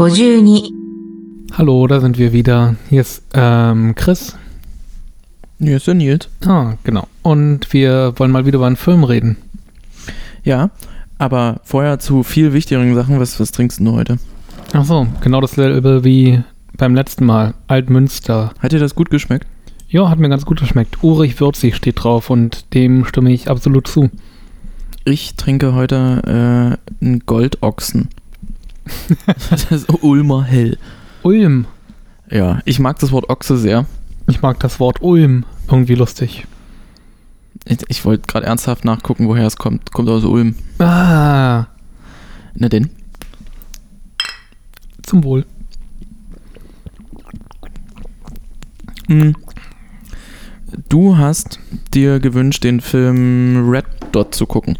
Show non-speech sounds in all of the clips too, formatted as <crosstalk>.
52 Hallo, da sind wir wieder. Hier ist ähm, Chris. Hier ist der Nils. Ah, genau. Und wir wollen mal wieder über einen Film reden. Ja, aber vorher zu viel wichtigeren Sachen. Was, was trinkst du heute? Ach so, genau dasselbe wie beim letzten Mal. Altmünster. Hat dir das gut geschmeckt? Ja, hat mir ganz gut geschmeckt. Urig würzig steht drauf und dem stimme ich absolut zu. Ich trinke heute äh, einen Goldochsen. Das ist Ulmer Hell. Ulm. Ja, ich mag das Wort Ochse sehr. Ich mag das Wort Ulm. Irgendwie lustig. Ich, ich wollte gerade ernsthaft nachgucken, woher es kommt. Kommt aus Ulm. Ah, Na denn? zum Wohl. Hm. Du hast dir gewünscht, den Film Red Dot zu gucken.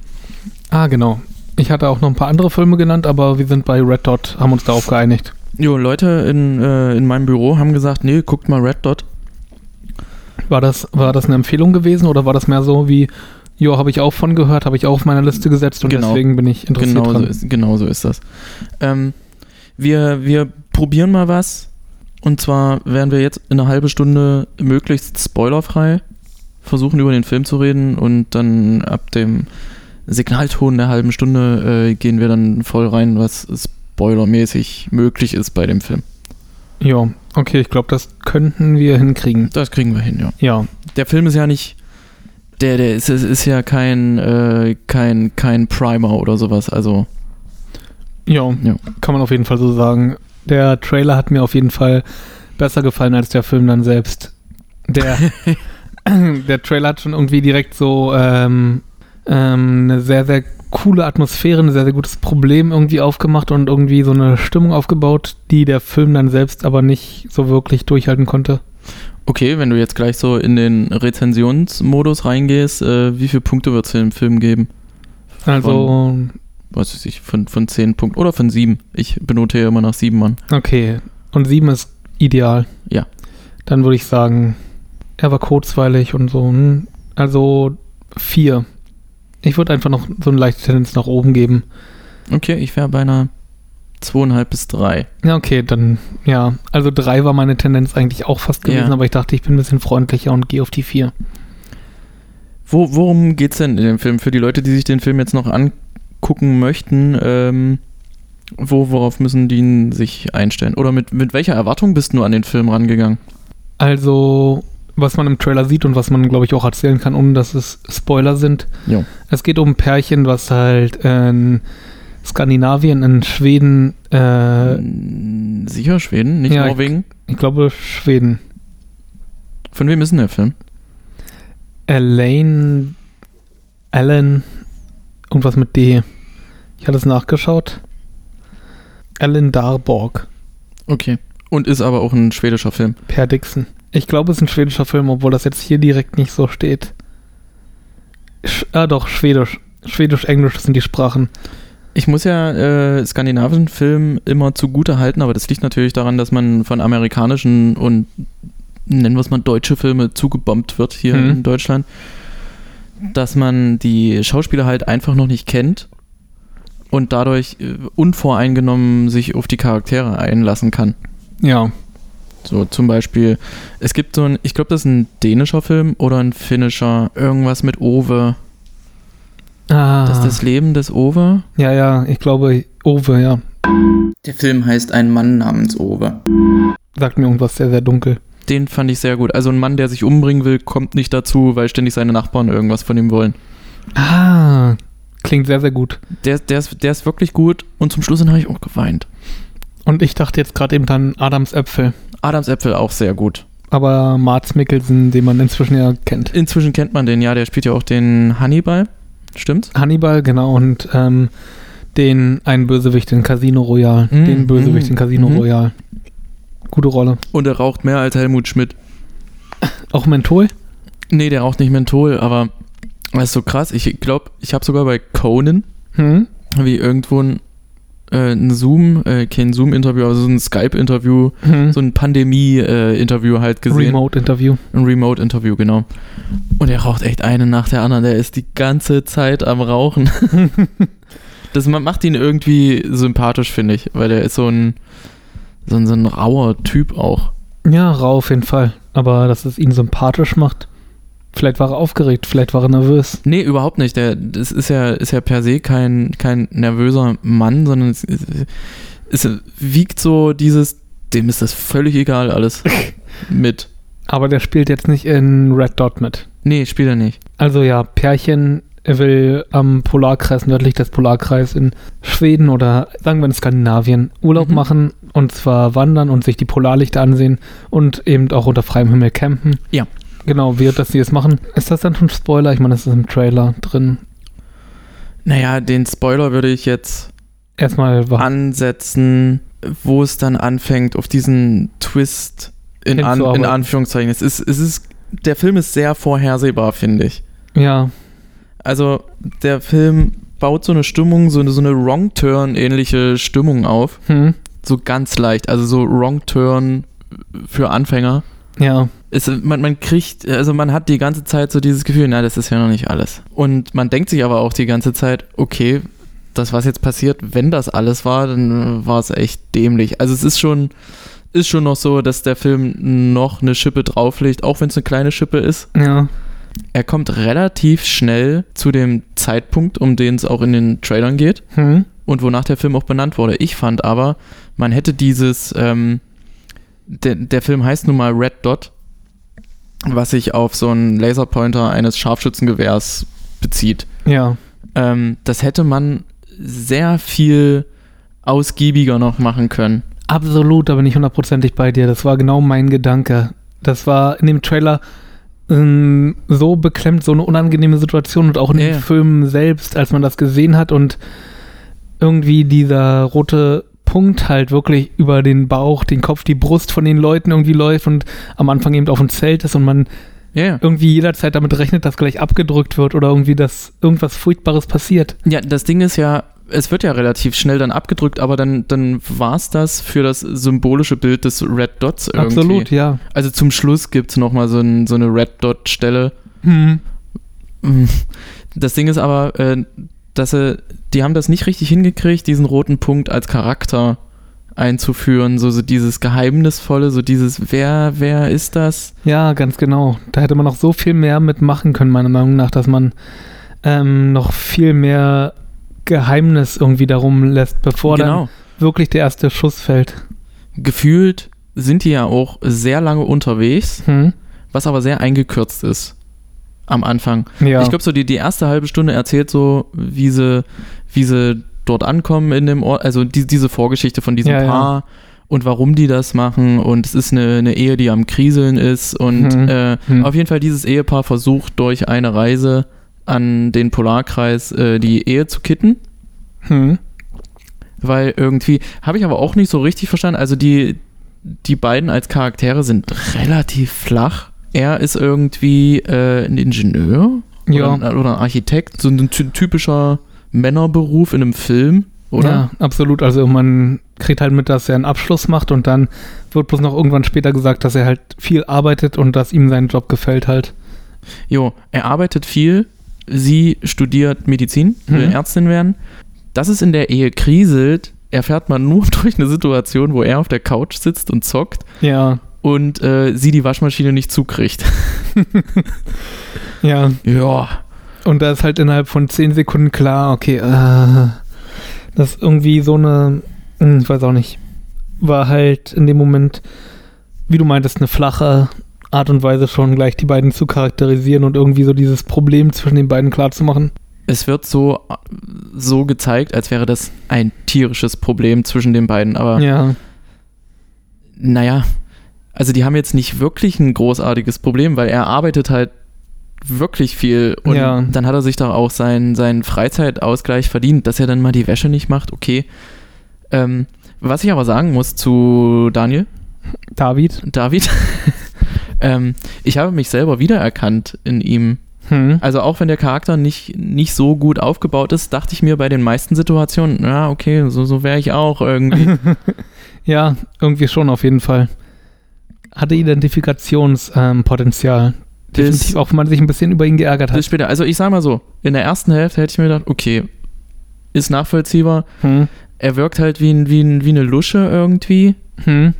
Ah, genau. Ich hatte auch noch ein paar andere Filme genannt, aber wir sind bei Red Dot, haben uns darauf geeinigt. Jo, Leute in, äh, in meinem Büro haben gesagt, nee, guckt mal Red Dot. War das, war das eine Empfehlung gewesen oder war das mehr so wie, jo, habe ich auch von gehört, habe ich auch auf meine Liste gesetzt und Genau. deswegen bin ich interessiert Genau so, dran. ist, genau so ist das. Ähm, wir, wir probieren mal was. Und zwar werden wir jetzt in einer halben Stunde möglichst spoilerfrei versuchen, über den Film zu reden. Und dann ab dem Signalton der halben Stunde äh, gehen wir dann voll rein, was spoilermäßig möglich ist bei dem Film. Ja, okay, ich glaube, das könnten wir hinkriegen. Das kriegen wir hin, ja. Ja, Der Film ist ja nicht. Der, der ist, ist, ist ja kein, äh, kein, kein Primer oder sowas. Also, ja, Ja. kann man auf jeden Fall so sagen. Der Trailer hat mir auf jeden Fall besser gefallen als der Film dann selbst. Der, <laughs> der Trailer hat schon irgendwie direkt so ähm, ähm, eine sehr, sehr coole Atmosphäre, ein sehr, sehr gutes Problem irgendwie aufgemacht und irgendwie so eine Stimmung aufgebaut, die der Film dann selbst aber nicht so wirklich durchhalten konnte. Okay, wenn du jetzt gleich so in den Rezensionsmodus reingehst, äh, wie viele Punkte wird es dem Film geben? Also, Was weiß ich, von, von 10 Punkten oder von 7? Ich benote ja immer nach 7 Mann. okay. Und sieben ist ideal. Ja. Dann würde ich sagen, er war kurzweilig und so. hm. Also vier. Ich würde einfach noch so eine leichte Tendenz nach oben geben. Okay, ich wäre bei einer 2,5 bis 3. Ja, okay, dann, ja. Also drei war meine Tendenz eigentlich auch fast gewesen, Ja. aber ich dachte, ich bin ein bisschen freundlicher und gehe auf die vier. Wo, worum geht's denn in dem Film? Für die Leute, die sich den Film jetzt noch angucken möchten, ähm, wo, worauf müssen die sich einstellen? Oder mit, mit welcher Erwartung bist du an den Film rangegangen? Also, was man im Trailer sieht und was man, glaube ich, auch erzählen kann, ohne dass es Spoiler sind. Jo. Es geht um ein Pärchen, was halt in Skandinavien, in Schweden, äh, Mm, Sicher Schweden, nicht ja, ich- Norwegen? ich glaube Schweden, Von wem ist denn der Film? Elaine, Alan, irgendwas mit D. Ich hatte es nachgeschaut. Alan Darborg, Okay. Und ist aber auch ein schwedischer Film. Per Dixon. Ich glaube, es ist ein schwedischer Film, obwohl das jetzt hier direkt nicht so steht. Sch ah, doch, Schwedisch. Schwedisch-Englisch sind die Sprachen. Ich muss ja äh, skandinavischen Filmen immer zugute halten, aber das liegt natürlich daran, dass man von amerikanischen und nennen wir es mal deutsche Filme zugebombt wird hier Mhm. in Deutschland, dass man die Schauspieler halt einfach noch nicht kennt und dadurch äh, unvoreingenommen sich auf die Charaktere einlassen kann. Ja. So zum Beispiel, es gibt so ein, ich glaube, das ist ein dänischer Film oder ein finnischer, irgendwas mit Ove. Ah. Das ist das Leben des Ove. ja, ja, ich glaube, Ove, ja. Der Film heißt Ein Mann namens Ove. Sagt mir irgendwas sehr, sehr dunkel. Den fand ich sehr gut. Also ein Mann, der sich umbringen will, kommt nicht dazu, weil ständig seine Nachbarn irgendwas von ihm wollen. Ah. Klingt sehr, sehr gut. Der, der, ist, der ist wirklich gut und zum Schluss dann habe ich auch geweint. Und ich dachte jetzt gerade eben an Adams Äpfel. Adams Äpfel auch sehr gut. Aber Mats Mikkelsen, den man inzwischen ja kennt. Inzwischen kennt man den, ja, der spielt ja auch den Hannibal. Stimmt's? Hannibal, genau, und ähm, den einen Bösewicht in Casino Royale. Mm, den Bösewicht mm, in Casino mhm. Royale. Gute Rolle. Und er raucht mehr als Helmut Schmidt. <laughs> Auch Menthol? Nee, der raucht nicht Menthol, aber das ist so krass. Ich glaube, ich habe sogar bei Conan, Hm? wie irgendwo ein, äh, ein Zoom, äh, kein Zoom-Interview, aber so ein Skype-Interview, Hm. so ein Pandemie-Interview halt gesehen. Remote-Interview. Ein Remote-Interview, genau. Und er raucht echt eine nach der anderen. Der ist die ganze Zeit am Rauchen. <laughs> Das ma- macht ihn irgendwie sympathisch, finde ich, weil er ist so ein, so ein, so ein rauer Typ auch. Ja, rau auf jeden Fall. Aber dass es ihn sympathisch macht. Vielleicht war er aufgeregt, vielleicht war er nervös. Nee, überhaupt nicht. Der, das ist ja, ist ja per se kein, kein nervöser Mann, sondern es, es, wiegt so dieses, dem ist das völlig egal alles <laughs> mit. Aber der spielt jetzt nicht in Red Dot mit. Nee, spielt er nicht. Also ja, Pärchen will am Polarkreis, nördlich des Polarkreis in Schweden oder sagen wir in Skandinavien Urlaub Mhm. machen und zwar wandern und sich die Polarlichter ansehen und eben auch unter freiem Himmel campen. Ja. Genau, während dass sie es machen. Ist das dann schon Spoiler? Ich meine, das ist im Trailer drin. Naja, den Spoiler würde ich jetzt Erstmal ansetzen, wo es dann anfängt, auf diesen Twist in, an, in. Anführungszeichen. Es ist, es ist, der Film ist sehr vorhersehbar, finde ich. ja, Also, der Film baut so eine Stimmung, so eine, so eine Wrong-Turn-ähnliche Stimmung auf. hm, So ganz leicht. Also so Wrong-Turn für Anfänger. ja, Es, man, man kriegt, also man hat die ganze Zeit so dieses Gefühl, na, das ist ja noch nicht alles. Und man denkt sich aber auch die ganze Zeit, okay, das, was jetzt passiert, wenn das alles war, dann war es echt dämlich. Also es ist schon, ist schon noch so, dass der Film noch eine Schippe drauflegt, auch wenn es eine kleine Schippe ist. ja, Er kommt relativ schnell zu dem Zeitpunkt, um den es auch in den Trailern geht hm, und wonach der Film auch benannt wurde. Ich fand aber, man hätte dieses, ähm, der, der Film heißt nun mal Red Dot, was sich auf so einen Laserpointer eines Scharfschützengewehrs bezieht. ja, Ähm, das hätte man sehr viel ausgiebiger noch machen können. absolut, da bin ich hundertprozentig bei dir. Das war genau mein Gedanke. Das war in dem Trailer ähm, so beklemmt, so eine unangenehme Situation und auch in Ja, dem. Film selbst, als man das gesehen hat und irgendwie dieser rote Punkt halt wirklich über den Bauch, den Kopf, die Brust von den Leuten irgendwie läuft und am Anfang eben auf ein Zelt ist und man ja. irgendwie jederzeit damit rechnet, dass gleich abgedrückt wird oder irgendwie, dass irgendwas Furchtbares passiert. Ja, das Ding ist ja, es wird ja relativ schnell dann abgedrückt, aber dann, dann war es das für das symbolische Bild des Red Dots irgendwie. Absolut, ja. Also zum Schluss gibt es nochmal so, ein, so eine Red Dot-Stelle. Hm. Das Ding ist aber, äh, dass sie, die haben das nicht richtig hingekriegt, diesen roten Punkt als Charakter einzuführen, so, so dieses Geheimnisvolle, so dieses, wer, wer ist das? Ja, ganz genau. Da hätte man noch so viel mehr mitmachen können, meiner Meinung nach, dass man ähm, noch viel mehr Geheimnis irgendwie darum lässt, bevor genau. dann wirklich der erste Schuss fällt. Gefühlt sind die ja auch sehr lange unterwegs, Hm? was aber sehr eingekürzt ist am Anfang. Ja. Ich glaube, so die, die erste halbe Stunde erzählt so, wie sie, wie sie dort ankommen in dem Ort, also die, diese Vorgeschichte von diesem Ja, ja. Paar und warum die das machen und es ist eine, eine Ehe, die am Kriseln ist und Mhm. äh, Hm. auf jeden Fall dieses Ehepaar versucht durch eine Reise an den Polarkreis äh, die Ehe zu kitten, hm. weil irgendwie, habe ich aber auch nicht so richtig verstanden, also die, die beiden als Charaktere sind relativ flach. Er ist irgendwie äh, ein Ingenieur Ja. oder, ein, oder ein Architekt, so ein ty typischer Männerberuf in einem Film, oder? Ja, absolut. Also man kriegt halt mit, dass er einen Abschluss macht und dann wird bloß noch irgendwann später gesagt, dass er halt viel arbeitet und dass ihm sein Job gefällt halt. Jo, er arbeitet viel, sie studiert Medizin, will Mhm. Ärztin werden. Dass es in der Ehe kriselt, erfährt man nur <laughs> durch eine Situation, wo er auf der Couch sitzt und zockt Ja, und äh, sie die Waschmaschine nicht zukriegt. ja. Ja. Und da ist halt innerhalb von zehn Sekunden klar, okay, äh, das ist irgendwie so eine, hm, ich weiß auch nicht, war halt in dem Moment, wie du meintest, eine flache Art und Weise schon gleich die beiden zu charakterisieren und irgendwie so dieses Problem zwischen den beiden klarzumachen. Es wird so, so gezeigt, als wäre das ein tierisches Problem zwischen den beiden, aber Ja, naja, also die haben jetzt nicht wirklich ein großartiges Problem, weil er arbeitet halt wirklich viel und Ja. dann hat er sich doch auch seinen, seinen Freizeitausgleich verdient, dass er dann mal die Wäsche nicht macht, okay. Ähm, was ich aber sagen muss zu Daniel, David. David, <laughs> ähm, ich habe mich selber wiedererkannt in ihm. Hm. Also auch wenn der Charakter nicht, nicht so gut aufgebaut ist, dachte ich mir bei den meisten Situationen, ja, okay, so, so wäre ich auch irgendwie. <laughs> Ja, irgendwie schon auf jeden Fall. Hatte Identifikationspotenzial. Definitiv, auch wenn man sich ein bisschen über ihn geärgert Bis hat. später. Also ich sag mal so, in der ersten Hälfte hätte ich mir gedacht, okay, ist nachvollziehbar. Hm. Er wirkt halt wie, ein, wie, ein, wie eine Lusche irgendwie. Hm.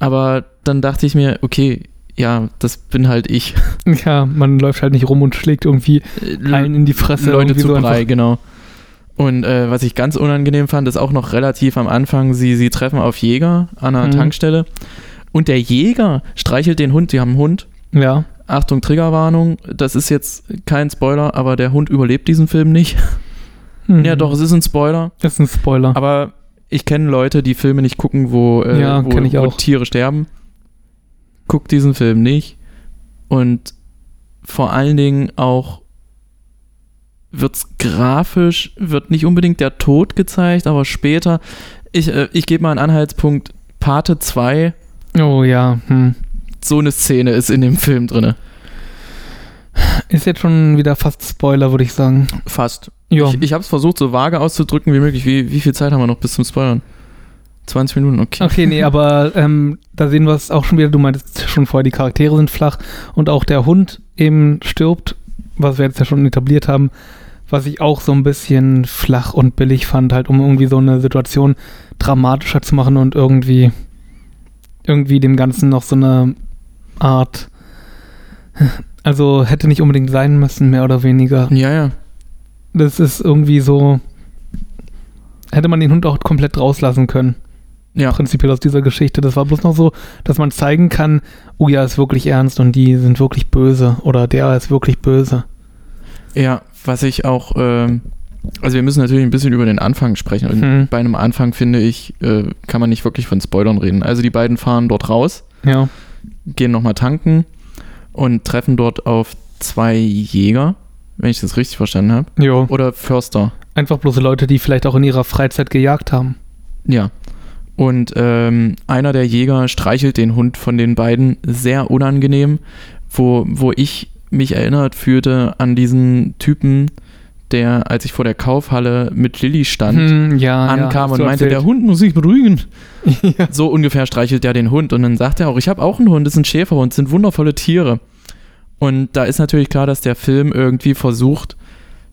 Aber dann dachte ich mir, okay, ja, das bin halt ich. <laughs> Ja, man läuft halt nicht rum und schlägt irgendwie einen in die Fresse. Leute zu so Brei, genau. Und äh, was ich ganz unangenehm fand, ist auch noch relativ am Anfang, sie, sie treffen auf Jäger an einer Mhm. Tankstelle. Und der Jäger streichelt den Hund, die haben einen Hund. Ja. Achtung, Triggerwarnung, das ist jetzt kein Spoiler, aber der Hund überlebt diesen Film nicht. Hm. Ja, doch, es ist ein Spoiler. Ist ein Spoiler. Aber ich kenne Leute, die Filme nicht gucken, wo, äh, Ja, wo, wo. Tiere sterben. Guckt diesen Film nicht. Und vor allen Dingen auch wird's grafisch, wird nicht unbedingt der Tod gezeigt, aber später. Ich, äh, ich gebe mal einen Anhaltspunkt. Pate 2, oh ja. Hm. so eine Szene ist in dem Film drin. Ist jetzt schon wieder fast Spoiler, würde ich sagen. Fast. Ja. Ich, ich habe es versucht, so vage auszudrücken wie möglich. Wie, wie viel Zeit haben wir noch bis zum Spoilern? 20 Minuten, okay. Okay, nee, aber ähm, da sehen wir es auch schon wieder. Du meintest schon vorher, die Charaktere sind flach und auch der Hund eben stirbt, was wir jetzt ja schon etabliert haben, was ich auch so ein bisschen flach und billig fand, halt um irgendwie so eine Situation dramatischer zu machen und irgendwie irgendwie dem Ganzen noch so eine Art <laughs> also hätte nicht unbedingt sein müssen, mehr oder weniger. Ja, ja. Das ist irgendwie so hätte man den Hund auch komplett rauslassen können Ja. prinzipiell aus dieser Geschichte. Das war bloß noch so, dass man zeigen kann, oh ja, ist wirklich ernst und die sind wirklich böse oder der ist wirklich böse. Ja, was ich auch, ähm, also wir müssen natürlich ein bisschen über den Anfang sprechen. Und Hm. bei einem Anfang, finde ich, äh, kann man nicht wirklich von Spoilern reden. Also die beiden fahren dort raus, Ja. gehen nochmal tanken und treffen dort auf zwei Jäger, wenn ich das richtig verstanden habe. Jo. Oder Förster. Einfach bloß Leute, die vielleicht auch in ihrer Freizeit gejagt haben. Ja. Und ähm, einer der Jäger streichelt den Hund von den beiden sehr unangenehm, wo, wo ich mich erinnert fühlte an diesen Typen, der, als ich vor der Kaufhalle mit Lilly stand, Hm, ja, ankam ja, und meinte, der erzählt. Hund muss sich beruhigen. <laughs> ja. So ungefähr streichelt der den Hund. Und dann sagt er auch, ich habe auch einen Hund, das ist ein Schäferhund, das sind wundervolle Tiere. Und da ist natürlich klar, dass der Film irgendwie versucht,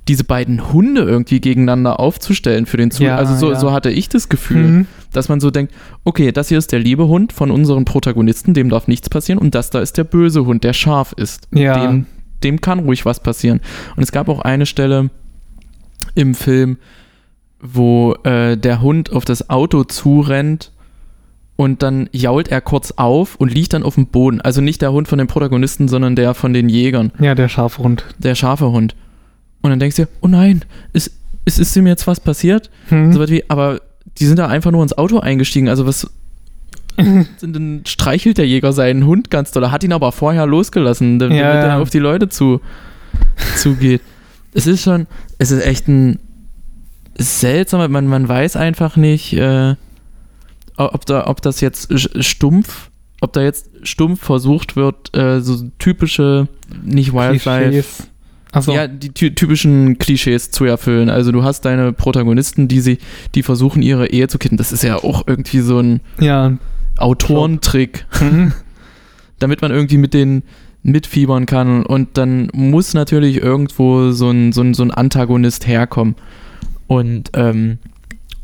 diese beiden Hunde irgendwie gegeneinander aufzustellen für den Zuschauer. Ja, also so, ja. so hatte ich das Gefühl, Hm. dass man so denkt, okay, das hier ist der liebe Hund von unseren Protagonisten, dem darf nichts passieren. Und das da ist der böse Hund, der scharf ist. Ja. Dem, dem kann ruhig was passieren. Und es gab auch eine Stelle im Film, wo äh, der Hund auf das Auto zurennt und dann jault er kurz auf und liegt dann auf dem Boden. Also nicht der Hund von den Protagonisten, sondern der von den Jägern, ja, der Schafhund. der scharfe Hund. Und dann denkst du, oh nein, ist, ist, ist dem jetzt was passiert? Hm. So was wie, aber die sind da einfach nur ins Auto eingestiegen. Also was. <laughs> dann streichelt der Jäger seinen Hund ganz doll, hat ihn aber vorher losgelassen, damit Ja, er ja. auf die Leute zu, zugeht. Es ist schon, es ist echt ein seltsamer, man, man weiß einfach nicht, äh, ob, da, ob das jetzt stumpf, ob da jetzt stumpf versucht wird, äh, so typische, nicht Wildlife. Achso. ja, die ty typischen Klischees zu erfüllen. Also du hast deine Protagonisten, die sie, die versuchen, ihre Ehe zu kitten. Das ist ja auch irgendwie so ein ja. Autorentrick, Hm. <laughs> damit man irgendwie mit denen mitfiebern kann. Und dann muss natürlich irgendwo so ein, so ein, so ein Antagonist herkommen. Und ähm,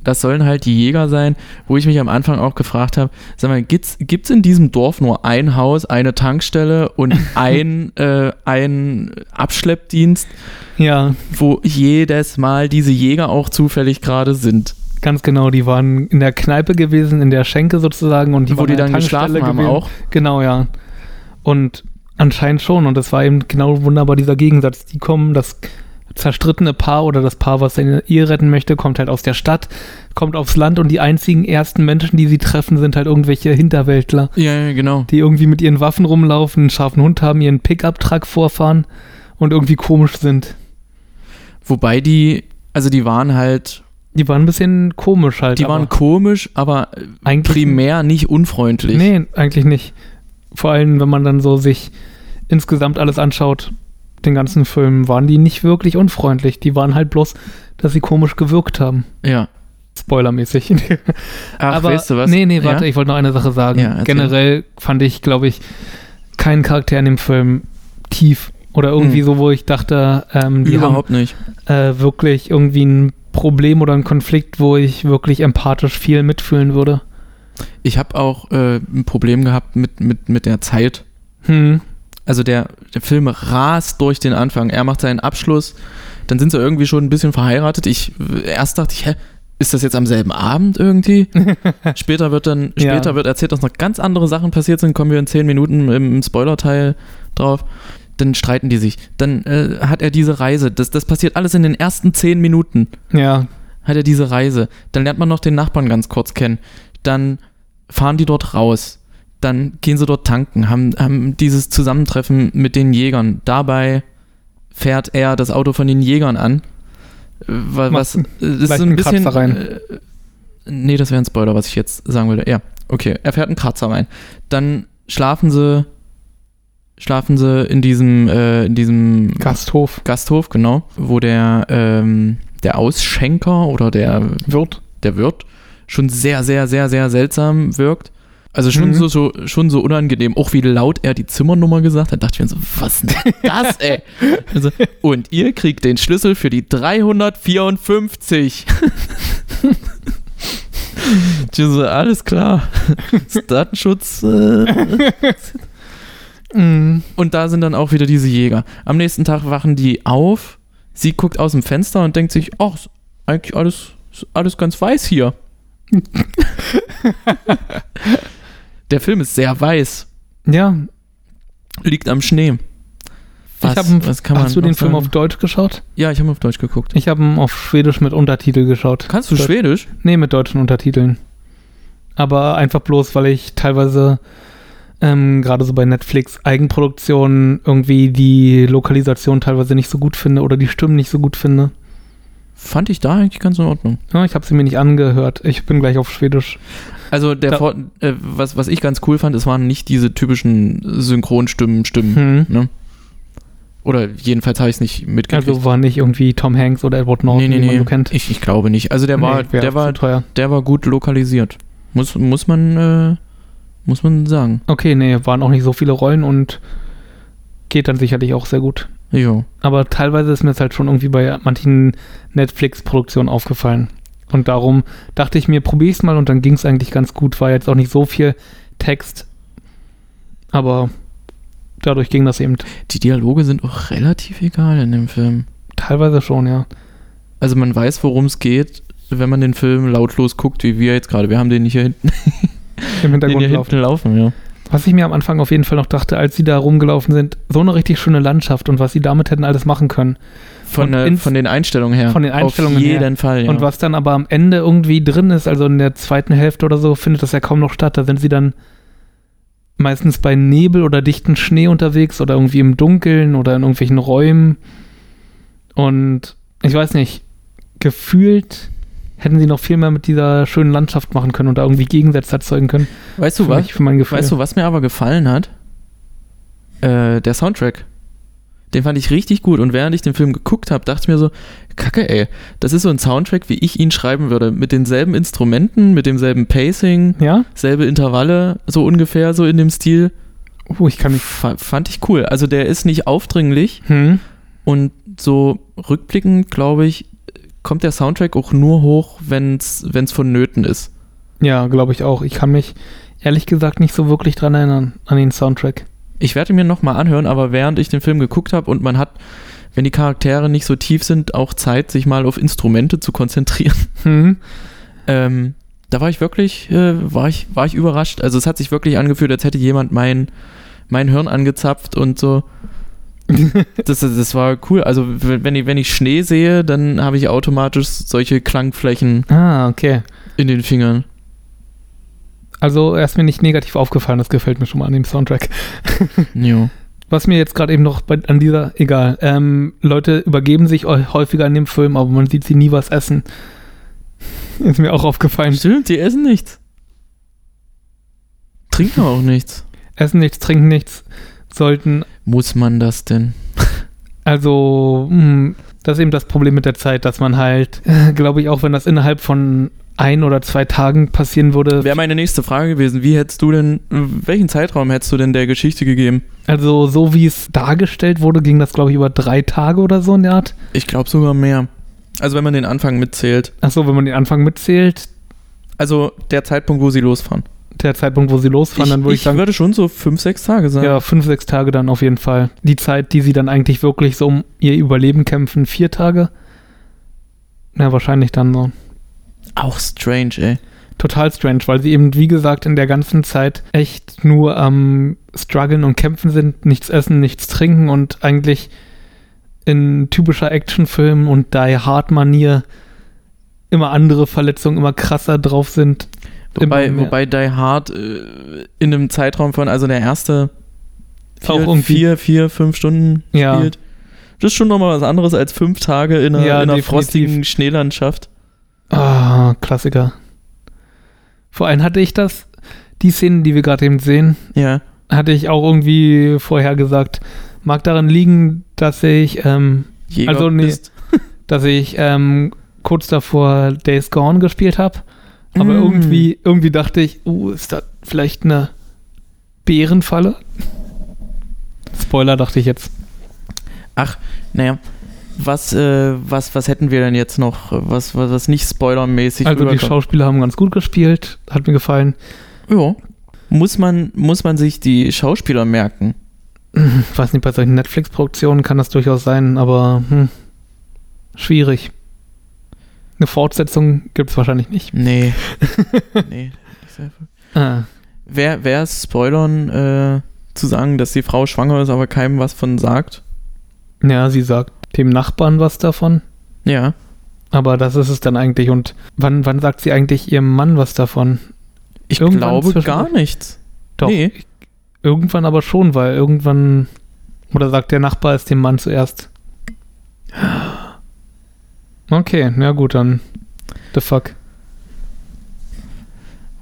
das sollen halt die Jäger sein, wo ich mich am Anfang auch gefragt habe, sag mal, gibt's, gibt's in diesem Dorf nur ein Haus, eine Tankstelle und <laughs> ein, äh, ein Abschleppdienst, ja, wo jedes Mal diese Jäger auch zufällig gerade sind? ganz genau. Die waren in der Kneipe gewesen, in der Schenke sozusagen. Und die wo die dann geschlafen haben gewesen. auch? Genau, ja. Und anscheinend schon. Und das war eben genau wunderbar dieser Gegensatz. Die kommen, das zerstrittene Paar oder das Paar, was seine Ehe retten möchte, kommt halt aus der Stadt, kommt aufs Land und die einzigen ersten Menschen, die sie treffen, sind halt irgendwelche Hinterwäldler, Ja, ja, genau. die irgendwie mit ihren Waffen rumlaufen, einen scharfen Hund haben, ihren Pickup-Truck vorfahren und irgendwie komisch sind. Wobei die, also die waren halt, Die waren ein bisschen komisch halt. die waren komisch, aber eigentlich primär nicht unfreundlich. Nee, eigentlich nicht. Vor allem, wenn man dann so sich insgesamt alles anschaut, den ganzen Film, waren die nicht wirklich unfreundlich. Die waren halt bloß, dass sie komisch gewirkt haben. Ja. Spoilermäßig. <laughs> Ach, Aber, weißt du was? Nee, nee, warte, Ja? ich wollte noch eine Sache sagen. Ja. Generell fand ich, glaube ich, keinen Charakter in dem Film tief. Oder irgendwie Hm. so, wo ich dachte, ähm, die Überhaupt nicht. haben äh, wirklich irgendwie einen Problem oder ein Konflikt, wo ich wirklich empathisch viel mitfühlen würde. Ich habe auch äh, ein Problem gehabt mit, mit, mit der Zeit. Hm. Also der, der Film rast durch den Anfang. Er macht seinen Abschluss, dann sind sie irgendwie schon ein bisschen verheiratet. Ich erst dachte ich, hä, ist das jetzt am selben Abend irgendwie? <laughs> später wird dann, später Ja. wird erzählt, dass noch ganz andere Sachen passiert sind, kommen wir in zehn Minuten im, im Spoiler-Teil drauf. Dann streiten die sich. Dann äh, hat er diese Reise. Das, das passiert alles in den ersten zehn Minuten Ja, hat er diese Reise. Dann lernt man noch den Nachbarn ganz kurz kennen. Dann fahren die dort raus. Dann gehen sie dort tanken, haben, haben dieses Zusammentreffen mit den Jägern. Dabei fährt er das Auto von den Jägern an. Äh, Was, äh, das ist leicht so ein bisschen. Rein. Äh, nee, das wäre ein Spoiler, was ich jetzt sagen würde. Ja, okay. Er fährt einen Kratzer rein. Dann schlafen sie. Schlafen sie in diesem, äh, in diesem Gasthof Gasthof, genau, wo der, ähm, der Ausschenker oder der, wird. der Wirt schon sehr, sehr, sehr, sehr seltsam wirkt. Also schon, Mhm. so, so, schon so unangenehm, auch wie laut er die Zimmernummer gesagt hat, dachte ich mir so, was denn das, <laughs> ey? Also, und ihr kriegt den Schlüssel für die 354. <laughs> Ich so, alles klar. Datenschutz. Äh. Mhm. Und da sind dann auch wieder diese Jäger. Am nächsten Tag wachen die auf. Sie guckt aus dem Fenster und denkt sich, ach, ist eigentlich alles, alles ganz weiß hier. Der Film ist sehr weiß, Ja, liegt am Schnee. Was, hab, was kann man hast du den noch Film sagen? auf Deutsch geschaut? Ja, ich habe auf Deutsch geguckt. Ich habe ihn auf Schwedisch mit Untertitel geschaut. Kannst du Deutsch. Schwedisch? Nee, mit deutschen Untertiteln. Aber einfach bloß, weil ich teilweise ähm, gerade so bei Netflix Eigenproduktionen irgendwie die Lokalisation teilweise nicht so gut finde oder die Stimmen nicht so gut finde. Fand ich da eigentlich ganz in Ordnung. Ja, ich habe sie mir nicht angehört. Ich bin gleich auf Schwedisch. Also der Vor äh, was, was ich ganz cool fand, es waren nicht diese typischen Synchronstimmen, Stimmen, Hm. ne? Oder jedenfalls habe ich es nicht mitgekriegt. Also war nicht irgendwie Tom Hanks oder Edward Norton, nee, nee, nee. so kennt. Ich, ich glaube nicht. Also der war, Nee, der war, teuer. der war gut lokalisiert. Muss, muss man, äh, muss man sagen. Okay, nee, waren auch nicht so viele Rollen und geht dann sicherlich auch sehr gut. Jo. Aber teilweise ist mir das halt schon irgendwie bei manchen Netflix-Produktionen aufgefallen. Und darum dachte ich mir, es mal und dann ging es eigentlich ganz gut. War jetzt auch nicht so viel Text, aber dadurch ging das eben Die Dialoge sind auch relativ egal in dem Film. teilweise schon, ja. Also man weiß, worum es geht, wenn man den Film lautlos guckt, wie wir jetzt gerade. Wir haben den nicht hier hinten, Im <laughs> den Hintergrund hier laufen. hinten laufen, ja. Was ich mir am Anfang auf jeden Fall noch dachte, als sie da rumgelaufen sind, so eine richtig schöne Landschaft und was sie damit hätten alles machen können. Von, äh, ins- von den Einstellungen her. von den Einstellungen Auf her. jeden Fall, ja. Und was dann aber am Ende irgendwie drin ist, also in der zweiten Hälfte oder so, findet das ja kaum noch statt. Da sind sie dann meistens bei Nebel oder dichten Schnee unterwegs oder irgendwie im Dunkeln oder in irgendwelchen Räumen. Und ich weiß nicht, gefühlt hätten sie noch viel mehr mit dieser schönen Landschaft machen können und da irgendwie Gegensätze erzeugen können. weißt du was? mich. Weißt du, was mir aber gefallen hat? Äh, der Soundtrack. Den fand ich richtig gut. Und während ich den Film geguckt habe, dachte ich mir so, Kacke, ey, das ist so ein Soundtrack, wie ich ihn schreiben würde. Mit denselben Instrumenten, mit demselben Pacing, ja? selbe Intervalle, so ungefähr, so in dem Stil. Oh, ich kann mich. Fa fand ich cool. Also der ist nicht aufdringlich Hm? und so rückblickend, glaube ich, kommt der Soundtrack auch nur hoch, wenn es vonnöten ist. Ja, glaube ich auch. Ich kann mich ehrlich gesagt nicht so wirklich dran erinnern, an den Soundtrack. Ich werde mir nochmal anhören, aber während ich den Film geguckt habe und man hat, wenn die Charaktere nicht so tief sind, auch Zeit, sich mal auf Instrumente zu konzentrieren. <laughs> Hm? Ähm, da war ich wirklich, äh, war, ich, war ich überrascht. Also es hat sich wirklich angefühlt, als hätte jemand mein, mein Hirn angezapft und so. Das, das war cool. Also wenn ich, wenn ich Schnee sehe, dann habe ich automatisch solche Klangflächen Ah, okay. in den Fingern. Also er ist mir nicht negativ aufgefallen, das gefällt mir schon mal an dem Soundtrack. <laughs> Jo. Was mir jetzt gerade eben noch bei, an dieser, egal, ähm, Leute übergeben sich häufiger in dem Film, aber man sieht sie nie was essen. <laughs> Ist mir auch aufgefallen. Stimmt, die essen nichts. Trinken auch nichts. Essen nichts, trinken nichts, sollten, Muss man das denn? also, mh, das ist eben das Problem mit der Zeit, dass man halt, äh, glaube ich, auch wenn das innerhalb von ein oder zwei Tagen passieren würde, Wäre meine nächste Frage gewesen. Wie hättest du denn, welchen Zeitraum hättest du denn der Geschichte gegeben? also so wie es dargestellt wurde, ging das, glaube ich, über drei Tage oder so in der Art. Ich glaube sogar mehr. Also wenn man den Anfang mitzählt. Achso, wenn man den Anfang mitzählt, Also der Zeitpunkt, wo sie losfahren. Der Zeitpunkt, wo sie losfahren, dann würde ich, sagen, würde schon so fünf, sechs Tage sein. ja, fünf, sechs Tage dann auf jeden Fall. Die Zeit, die sie dann eigentlich wirklich so um ihr Überleben kämpfen, vier Tage. Ja, wahrscheinlich dann so. Auch strange, ey. Total strange, weil sie eben, wie gesagt, in der ganzen Zeit echt nur am struggeln und kämpfen sind, nichts essen, nichts trinken und eigentlich in typischer Actionfilm und Die Hard Manier immer andere Verletzungen immer krasser drauf sind. Wobei, wobei Die Hard äh, in einem Zeitraum von, also der erste Auch vier, irgendwie- vier, vier, fünf Stunden Ja. spielt. Das ist schon nochmal was anderes als fünf Tage in einer, Ja, in einer frostigen Schneelandschaft. Ah, Klassiker. Vor allem hatte ich das, die Szenen, die wir gerade eben sehen, Ja. hatte ich auch irgendwie vorher gesagt. Mag daran liegen, dass ich, ähm, Jäger Also, nee. <laughs> dass ich ähm, kurz davor Days Gone gespielt habe. Aber Mm. irgendwie, irgendwie dachte ich, uh, ist das vielleicht eine Bärenfalle? Spoiler dachte ich jetzt. Ach, naja. Was, äh, was, was hätten wir denn jetzt noch, was, was, was nicht spoilermäßig also die rüberkommt? Schauspieler haben ganz gut gespielt, hat mir gefallen. Ja. Muss man, muss man sich die Schauspieler merken? Ich weiß nicht, bei solchen Netflix-Produktionen kann das durchaus sein, aber hm, schwierig. Eine Fortsetzung gibt es wahrscheinlich nicht. Nee. <laughs> nee. Ah, Wer, wer ist Spoilern, äh, zu sagen, dass die Frau schwanger ist, aber keinem was von sagt? ja, sie sagt dem Nachbarn was davon, Ja. aber das ist es dann eigentlich. Und wann, wann sagt sie eigentlich ihrem Mann was davon? Ich Irgendwann glaube gar nichts. Doch, Nee. irgendwann aber schon, weil irgendwann, oder sagt der Nachbar es dem Mann zuerst. <gasps> Okay, na gut, dann the fuck.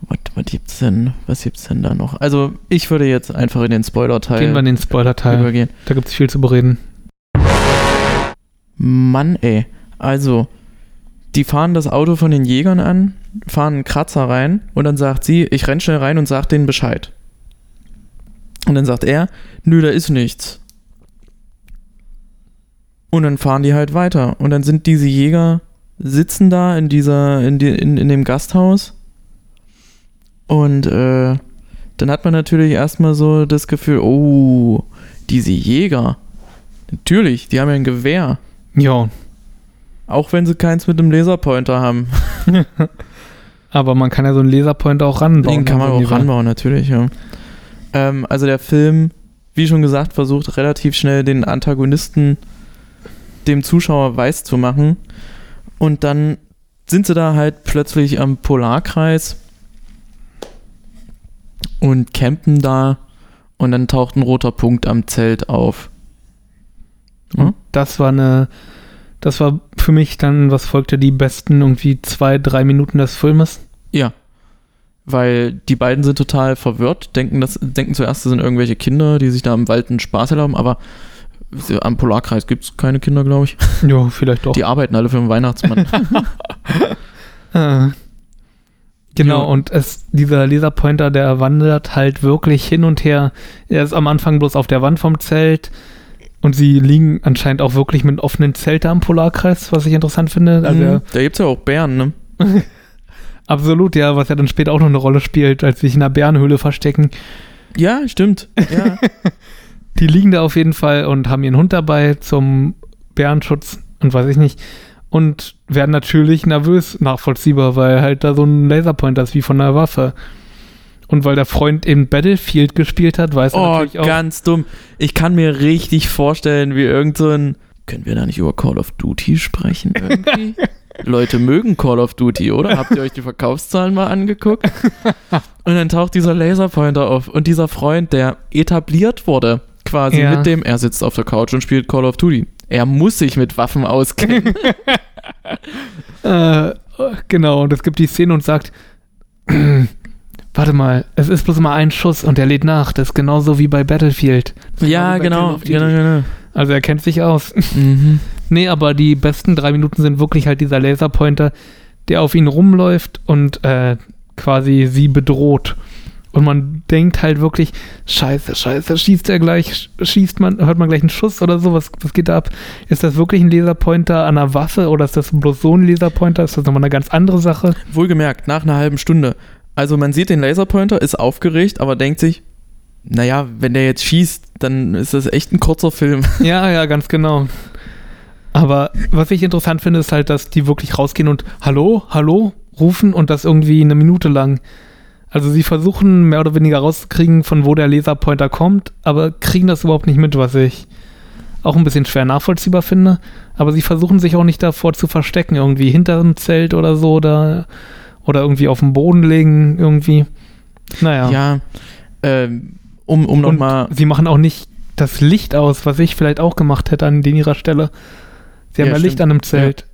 Was, was gibt's denn? Was gibt's denn da noch? Also, ich würde jetzt einfach in den Spoiler-Teil Gehen wir in den Spoiler-Teil. übergehen. Da gibt es viel zu bereden. Mann, ey. Also, die fahren das Auto von den Jägern an, fahren einen Kratzer rein und dann sagt sie, ich renn schnell rein und sag denen Bescheid. Und dann sagt er, nö, da ist nichts. Und dann fahren die halt weiter. Und dann sind diese Jäger, sitzen da in dieser, in, die, in, in dem Gasthaus. Und äh, dann hat man natürlich erstmal so das Gefühl, oh, diese Jäger. Natürlich, die haben ja ein Gewehr. Ja, Auch wenn sie keins mit einem Laserpointer haben. <laughs> aber man kann ja so einen Laserpointer auch ranbauen. Den kann man irgendwie auch ranbauen, natürlich, ja. Ähm, also der Film, wie schon gesagt, versucht relativ schnell den Antagonisten dem Zuschauer weiß zu machen. Und dann sind sie da halt plötzlich am Polarkreis und campen da und dann taucht ein roter Punkt am Zelt auf. Und das war eine, das war für mich dann, was folgte, die besten irgendwie zwei, drei Minuten des Filmes. Ja. Weil die beiden sind total verwirrt, denken, das, denken zuerst, das sind irgendwelche Kinder, die sich da im Wald einen Spaß erlauben, aber am Polarkreis gibt es keine Kinder, glaube ich. <laughs> Ja, vielleicht doch. Die arbeiten alle für den Weihnachtsmann. Äh, <laughs> genau, Ja. und es, dieser Laserpointer, der wandert halt wirklich hin und her. Er ist am Anfang bloß auf der Wand vom Zelt und sie liegen anscheinend auch wirklich mit offenen Zelte am Polarkreis, was ich interessant finde. Also Mhm. da gibt es ja auch Bären, ne? <laughs> absolut, ja, was ja dann später auch noch eine Rolle spielt, als sie sich in einer Bärenhöhle verstecken. Ja, stimmt. Ja. Die liegen da auf jeden Fall und haben ihren Hund dabei zum Bärenschutz und weiß ich nicht. Und werden natürlich nervös, nachvollziehbar, weil halt da so ein Laserpointer ist wie von einer Waffe. Und weil der Freund eben Battlefield gespielt hat, weiß er oh, natürlich auch. ganz dumm. Ich kann mir richtig vorstellen, wie irgend so ein. Können wir da nicht über Call of Duty sprechen? <laughs> Irgendwie? Leute mögen Call of Duty, oder? Habt ihr euch die Verkaufszahlen mal angeguckt? <laughs> Und dann taucht dieser Laserpointer auf. Und dieser Freund, der etabliert wurde, quasi Ja. mit dem, er sitzt auf der Couch und spielt Call of Duty. Er muss sich mit Waffen auskennen. <laughs> <laughs> Äh, genau, und es gibt die Szene und sagt, <clears throat> warte mal, es ist bloß mal ein Schuss und er lädt nach. Das ist genauso wie bei Battlefield. ja, bei genau. genau, genau. Also er kennt sich aus. <laughs> Mhm. Nee, aber die besten drei Minuten sind wirklich halt dieser Laserpointer, der auf ihn rumläuft und äh, quasi sie bedroht. Und man denkt halt wirklich, scheiße, scheiße, schießt er gleich, schießt man, hört man gleich einen Schuss oder so, was, was geht da ab? Ist das wirklich ein Laserpointer an einer Waffe oder ist das bloß so ein Laserpointer? Ist das nochmal eine ganz andere Sache? Wohlgemerkt, nach einer halben Stunde. Also man sieht den Laserpointer, ist aufgeregt, aber denkt sich, naja, wenn der jetzt schießt, dann ist das echt ein kurzer Film. <laughs> Ja, ja, ganz genau. Aber was ich interessant finde, ist halt, dass die wirklich rausgehen und Hallo, Hallo rufen und das irgendwie eine Minute lang. Also sie versuchen mehr oder weniger rauszukriegen, von wo der Laserpointer kommt, aber kriegen das überhaupt nicht mit, was ich auch ein bisschen schwer nachvollziehbar finde. Aber sie versuchen sich auch nicht davor zu verstecken, irgendwie hinter einem Zelt oder so oder, oder irgendwie auf dem Boden legen, irgendwie. Naja. Ja, ähm, um, um nochmal. sie machen auch nicht das Licht aus, was ich vielleicht auch gemacht hätte an den ihrer Stelle. Sie haben Ja, ja, Licht an einem Zelt.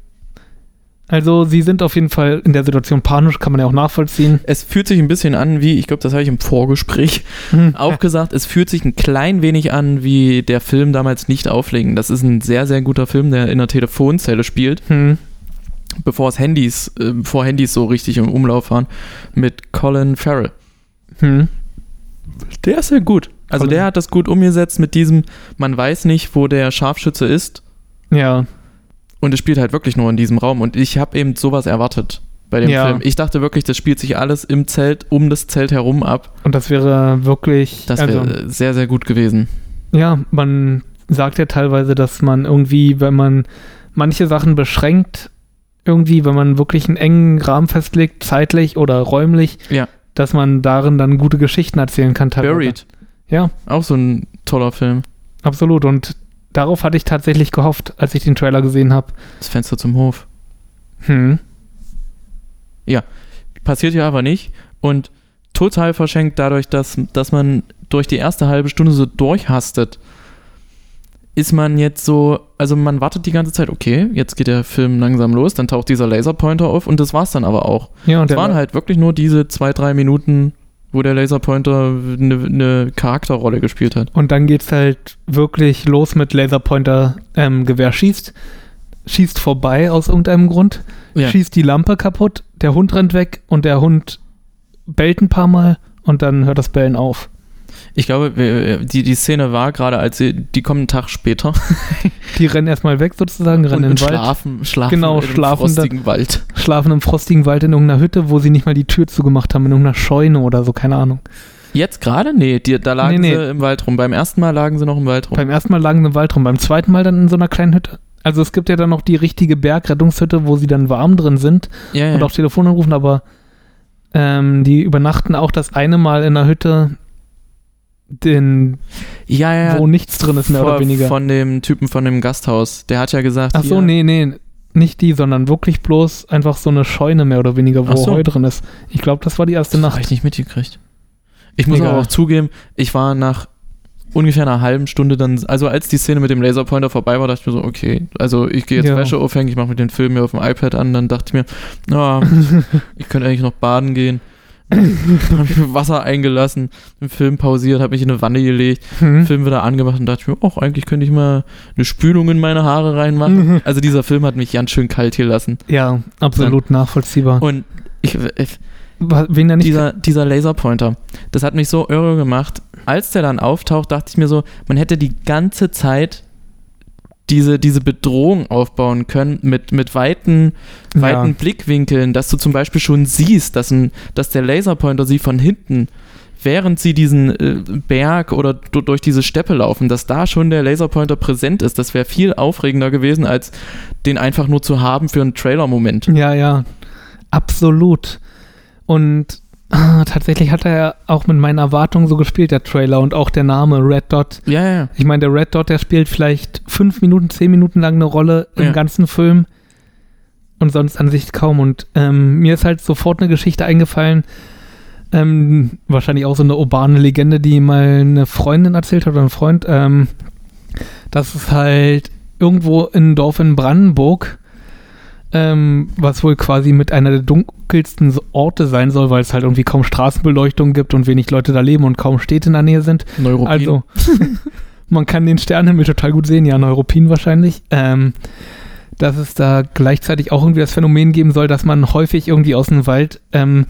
Also sie sind auf jeden Fall in der Situation panisch, kann man ja auch nachvollziehen. Es fühlt sich ein bisschen an wie, ich glaube, das habe ich im Vorgespräch <laughs> auch gesagt, es fühlt sich ein klein wenig an wie der Film damals Nicht auflegen. Das ist ein sehr, sehr guter Film, der in einer Telefonzelle spielt, Hm. bevor es Handys, äh, bevor Handys so richtig im Umlauf waren, mit Colin Farrell. Hm. Der ist ja gut. Also Colin. der hat das gut umgesetzt mit diesem, man weiß nicht, wo der Scharfschütze ist Ja, und es spielt halt wirklich nur in diesem Raum und ich habe eben sowas erwartet bei dem Ja. Film. Ich dachte wirklich, das spielt sich alles im Zelt, um das Zelt herum ab. und das wäre wirklich. Das also, wäre sehr, sehr gut gewesen. Ja, man sagt ja teilweise, dass man irgendwie, wenn man manche Sachen beschränkt, irgendwie, wenn man wirklich einen engen Rahmen festlegt, zeitlich oder räumlich, Ja. dass man darin dann gute Geschichten erzählen kann. teilweise. Buried, Ja, auch so ein toller Film. absolut. Und darauf hatte ich tatsächlich gehofft, als ich den Trailer gesehen habe. Das Fenster zum Hof. Hm. Passiert ja aber nicht und total verschenkt dadurch, dass, dass man durch die erste halbe Stunde so durchhastet. Ist man jetzt so, also man wartet die ganze Zeit, okay, jetzt geht der Film langsam los, dann taucht dieser Laserpointer auf und das war's dann aber auch. Ja, und Es waren halt wirklich nur diese zwei, drei Minuten, wo der Laserpointer eine, eine Charakterrolle gespielt hat. Und dann geht's halt wirklich los mit Laserpointer ähm, Gewehr schießt, schießt vorbei aus irgendeinem Grund, Ja. schießt die Lampe kaputt, der Hund rennt weg und der Hund bellt ein paar Mal und dann hört das Bellen auf. Ich glaube, wir- die, die Szene war gerade, als sie, die kommen einen Tag später <laughs> Die rennen erstmal weg sozusagen, rennen in und den Wald, schlafen, schlafen Genau, in schlafen da- frostigen Wald. schlafen im frostigen Wald in irgendeiner Hütte, wo sie nicht mal die Tür zugemacht haben, in irgendeiner Scheune oder so, keine Ahnung. Jetzt gerade? Nee, die, da lagen Nee, nee. sie im Wald rum. Beim ersten Mal lagen sie noch im Wald rum. Beim ersten Mal lagen sie im Wald rum, beim zweiten Mal dann in so einer kleinen Hütte. Also es gibt ja dann noch die richtige Bergrettungshütte, wo sie dann warm drin sind ja, ja. und auch Telefon anrufen, aber ähm, die übernachten auch das eine Mal in einer Hütte, den, ja, ja. wo nichts drin ist, mehr Vor- oder weniger. Von dem Typen von dem Gasthaus. Der hat ja gesagt, Ach so, hier- nee, nee, nicht die, sondern wirklich bloß einfach so eine Scheune mehr oder weniger, wo so. Heu drin ist. Ich glaube, das war die erste Das habe Nacht. ich nicht mitgekriegt. Ich muss Egal. aber auch zugeben, ich war nach ungefähr einer halben Stunde dann, also als die Szene mit dem Laserpointer vorbei war, dachte ich mir so, okay, also ich gehe jetzt Ja. Wäsche aufhängen, ich mache mir den Film hier auf dem iPad an, dann dachte ich mir, na, <laughs> ich könnte eigentlich noch baden gehen. Habe ich mir Wasser eingelassen, den Film pausiert, habe mich in eine Wanne gelegt, Hm. Film wieder angemacht und dachte ich mir, ach, eigentlich könnte ich mal eine Spülung in meine Haare reinmachen. Mhm. Also dieser Film hat mich ganz schön kalt hier lassen. Ja, absolut nachvollziehbar. Und ich, ich Wen nicht dieser, dieser Laserpointer, das hat mich so irre gemacht. Als der dann auftaucht, dachte ich mir so, man hätte die ganze Zeit diese, diese Bedrohung aufbauen können mit, mit weiten, Ja. weiten Blickwinkeln, dass du zum Beispiel schon siehst, dass, ein, dass der Laserpointer sie von hinten, während sie diesen äh, Berg oder du- durch diese Steppe laufen, dass da schon der Laserpointer präsent ist. Das wäre viel aufregender gewesen, als den einfach nur zu haben für einen Trailer-Moment. Ja, ja, absolut. Und ah, tatsächlich hat er ja auch mit meinen Erwartungen so gespielt, der Trailer und auch der Name Red Dot. Ja, ja, ja. Ich meine, der Red Dot, der spielt vielleicht fünf Minuten, zehn Minuten lang eine Rolle im Ja. ganzen Film und sonst an sich kaum. Und ähm, mir ist halt sofort eine Geschichte eingefallen, ähm, wahrscheinlich auch so eine urbane Legende, die mal eine Freundin erzählt hat oder ein Freund, ähm, dass es halt irgendwo in einem Dorf in Brandenburg, ähm, was wohl quasi mit einer der dunkelsten Orte sein soll, weil es halt irgendwie kaum Straßenbeleuchtung gibt und wenig Leute da leben und kaum Städte in der Nähe sind. Neuropin. Also, <laughs> man kann den Sternenhimmel total gut sehen, ja, Neuropin wahrscheinlich. Ähm, dass es da gleichzeitig auch irgendwie das Phänomen geben soll, dass man häufig irgendwie aus dem Wald ähm,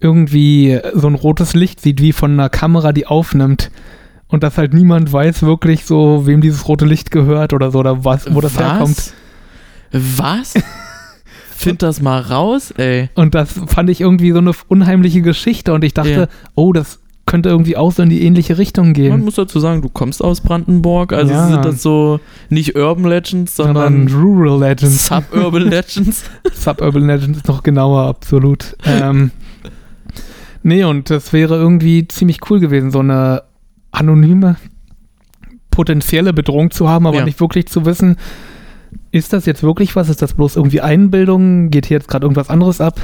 irgendwie so ein rotes Licht sieht, wie von einer Kamera, die aufnimmt. Und dass halt niemand weiß wirklich so, wem dieses rote Licht gehört oder so, oder was, wo das Was? herkommt. Was? <laughs> Find das mal raus, ey. Und das fand ich irgendwie so eine unheimliche Geschichte und ich dachte, Ja. oh, das könnte irgendwie auch so in die ähnliche Richtung Man gehen. muss dazu sagen, du kommst aus Brandenburg, also Ja. sind das so nicht Urban Legends, Sondern sondern Rural Legends. Suburban <laughs> Legends. Suburban Legends ist noch genauer, absolut. ähm, nee, und das wäre irgendwie ziemlich cool gewesen, so eine anonyme, potenzielle Bedrohung zu haben, aber Ja. nicht wirklich zu wissen, ist das jetzt wirklich was? Ist das bloß irgendwie Einbildung? Geht hier jetzt gerade irgendwas anderes ab?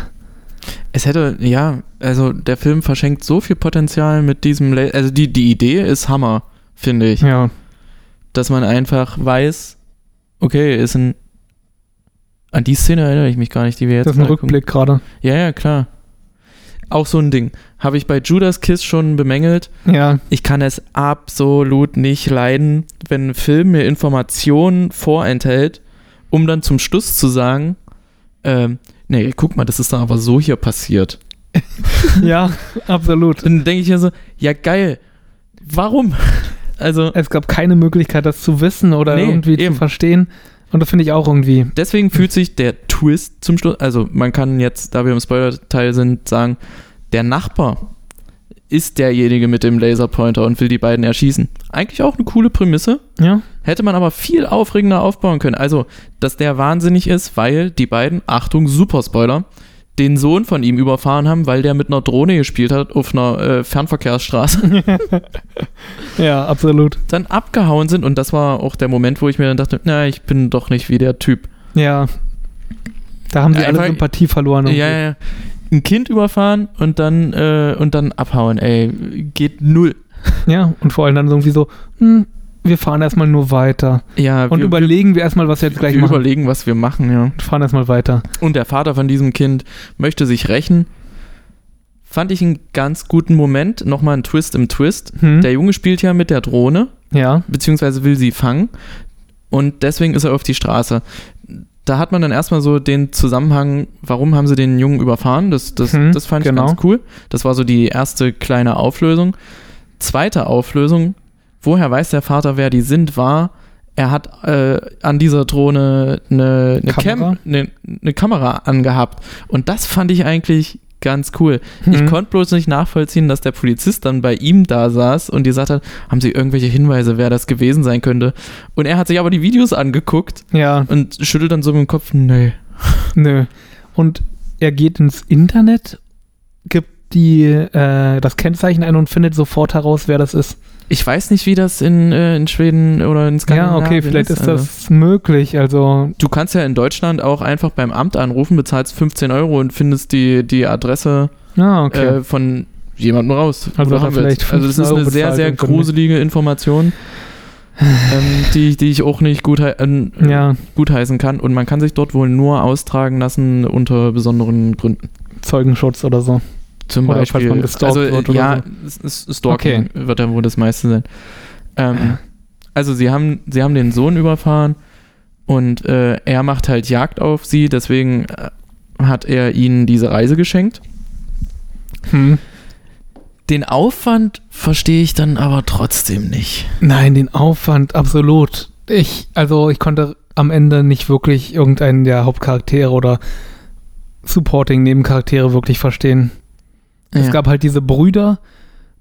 Es hätte, ja, also der Film verschenkt so viel Potenzial mit diesem, La also die, die Idee ist Hammer, finde ich. Ja, Dass man einfach weiß, okay, ist ein, an die Szene erinnere ich mich gar nicht, die wir jetzt das ist ein. Rückblick gerade. Ja, ja, klar. Auch so ein Ding. Habe ich bei Judas Kiss schon bemängelt. Ja, Ich kann es absolut nicht leiden, wenn ein Film mir Informationen vorenthält, um dann zum Schluss zu sagen, ähm, nee, guck mal, das ist dann aber so hier passiert. <laughs> ja, absolut. Dann denke ich mir so, ja geil, warum? <laughs> Also Es gab keine Möglichkeit, das zu wissen oder Nee, irgendwie eben. zu verstehen. Und das finde ich auch irgendwie. deswegen fühlt sich der Twist zum Schluss, also man kann jetzt, da wir im Spoiler-Teil sind, sagen, der Nachbar ist derjenige mit dem Laserpointer und will die beiden erschießen. Eigentlich auch eine coole Prämisse, Ja, Hätte man aber viel aufregender aufbauen können. Also, dass der wahnsinnig ist, weil die beiden, Achtung, super Spoiler, den Sohn von ihm überfahren haben, weil der mit einer Drohne gespielt hat auf einer äh, Fernverkehrsstraße, <laughs> ja, absolut. dann abgehauen sind. Und das war auch der Moment, wo ich mir dann dachte, na, ich bin doch nicht wie der Typ. Ja. Da haben sie alle Sympathie verloren. Ja, irgendwie. ja, ja. Ein Kind überfahren und dann, äh, und dann abhauen, ey. Geht null. Ja, und vor allem dann irgendwie so, hm, wir fahren erstmal nur weiter. Ja, Und wir, überlegen wir erstmal, was wir jetzt gleich wir machen. überlegen, was wir machen, ja. Und fahren erstmal weiter. und der Vater von diesem Kind möchte sich rächen. Fand ich einen ganz guten Moment. Nochmal ein Twist im Twist. Hm? Der Junge spielt ja mit der Drohne, ja, beziehungsweise will sie fangen. Und deswegen ist er auf die Straße. Da hat man dann erstmal so den Zusammenhang, warum haben sie den Jungen überfahren? Das, das, Hm, das fand genau. ich ganz cool. Das war so die erste kleine Auflösung. Zweite Auflösung, woher weiß der Vater, wer die sind, war, er hat äh, an dieser Drohne eine, eine, Kamera? Cam, eine, eine Kamera angehabt. Und das fand ich eigentlich ganz cool. Ich Hm. konnte bloß nicht nachvollziehen, dass der Polizist dann bei ihm da saß und gesagt hat, haben Sie irgendwelche Hinweise, wer das gewesen sein könnte? Und er hat sich aber die Videos angeguckt Ja, und schüttelt dann so mit dem Kopf, nö. <laughs> nö. Und er geht ins Internet, gibt die, äh, das Kennzeichen ein und findet sofort heraus, wer das ist. Ich weiß nicht, wie das in, äh, in Schweden oder in Ja, Skandinavien okay, vielleicht ist also. das möglich. Also, Du kannst ja in Deutschland auch einfach beim Amt anrufen, bezahlst 15 Euro und findest die, die Adresse ah, okay. äh, von jemandem raus. Also willst. vielleicht also das 15 ist eine Euro sehr, sehr gruselige Information, <sighs> ähm, die, die ich auch nicht gut, äh, ja, gutheißen kann. Und man kann sich dort wohl nur austragen lassen unter besonderen Gründen. Zeugenschutz oder so. Zum Oder falls Beispiel. man gestalkt also, wird oder ja, ist Stalking wird ja wohl das meiste sein. Ähm, <laughs> also sie haben, sie haben den Sohn überfahren und äh, er macht halt Jagd auf sie, deswegen äh, hat er ihnen diese Reise geschenkt. Hm. Den Aufwand verstehe ich dann aber trotzdem nicht. Nein, den Aufwand, absolut. Ich, also ich konnte am Ende nicht wirklich irgendeinen der Hauptcharaktere oder Supporting-Nebencharaktere wirklich verstehen. Es Ja. gab halt diese Brüder,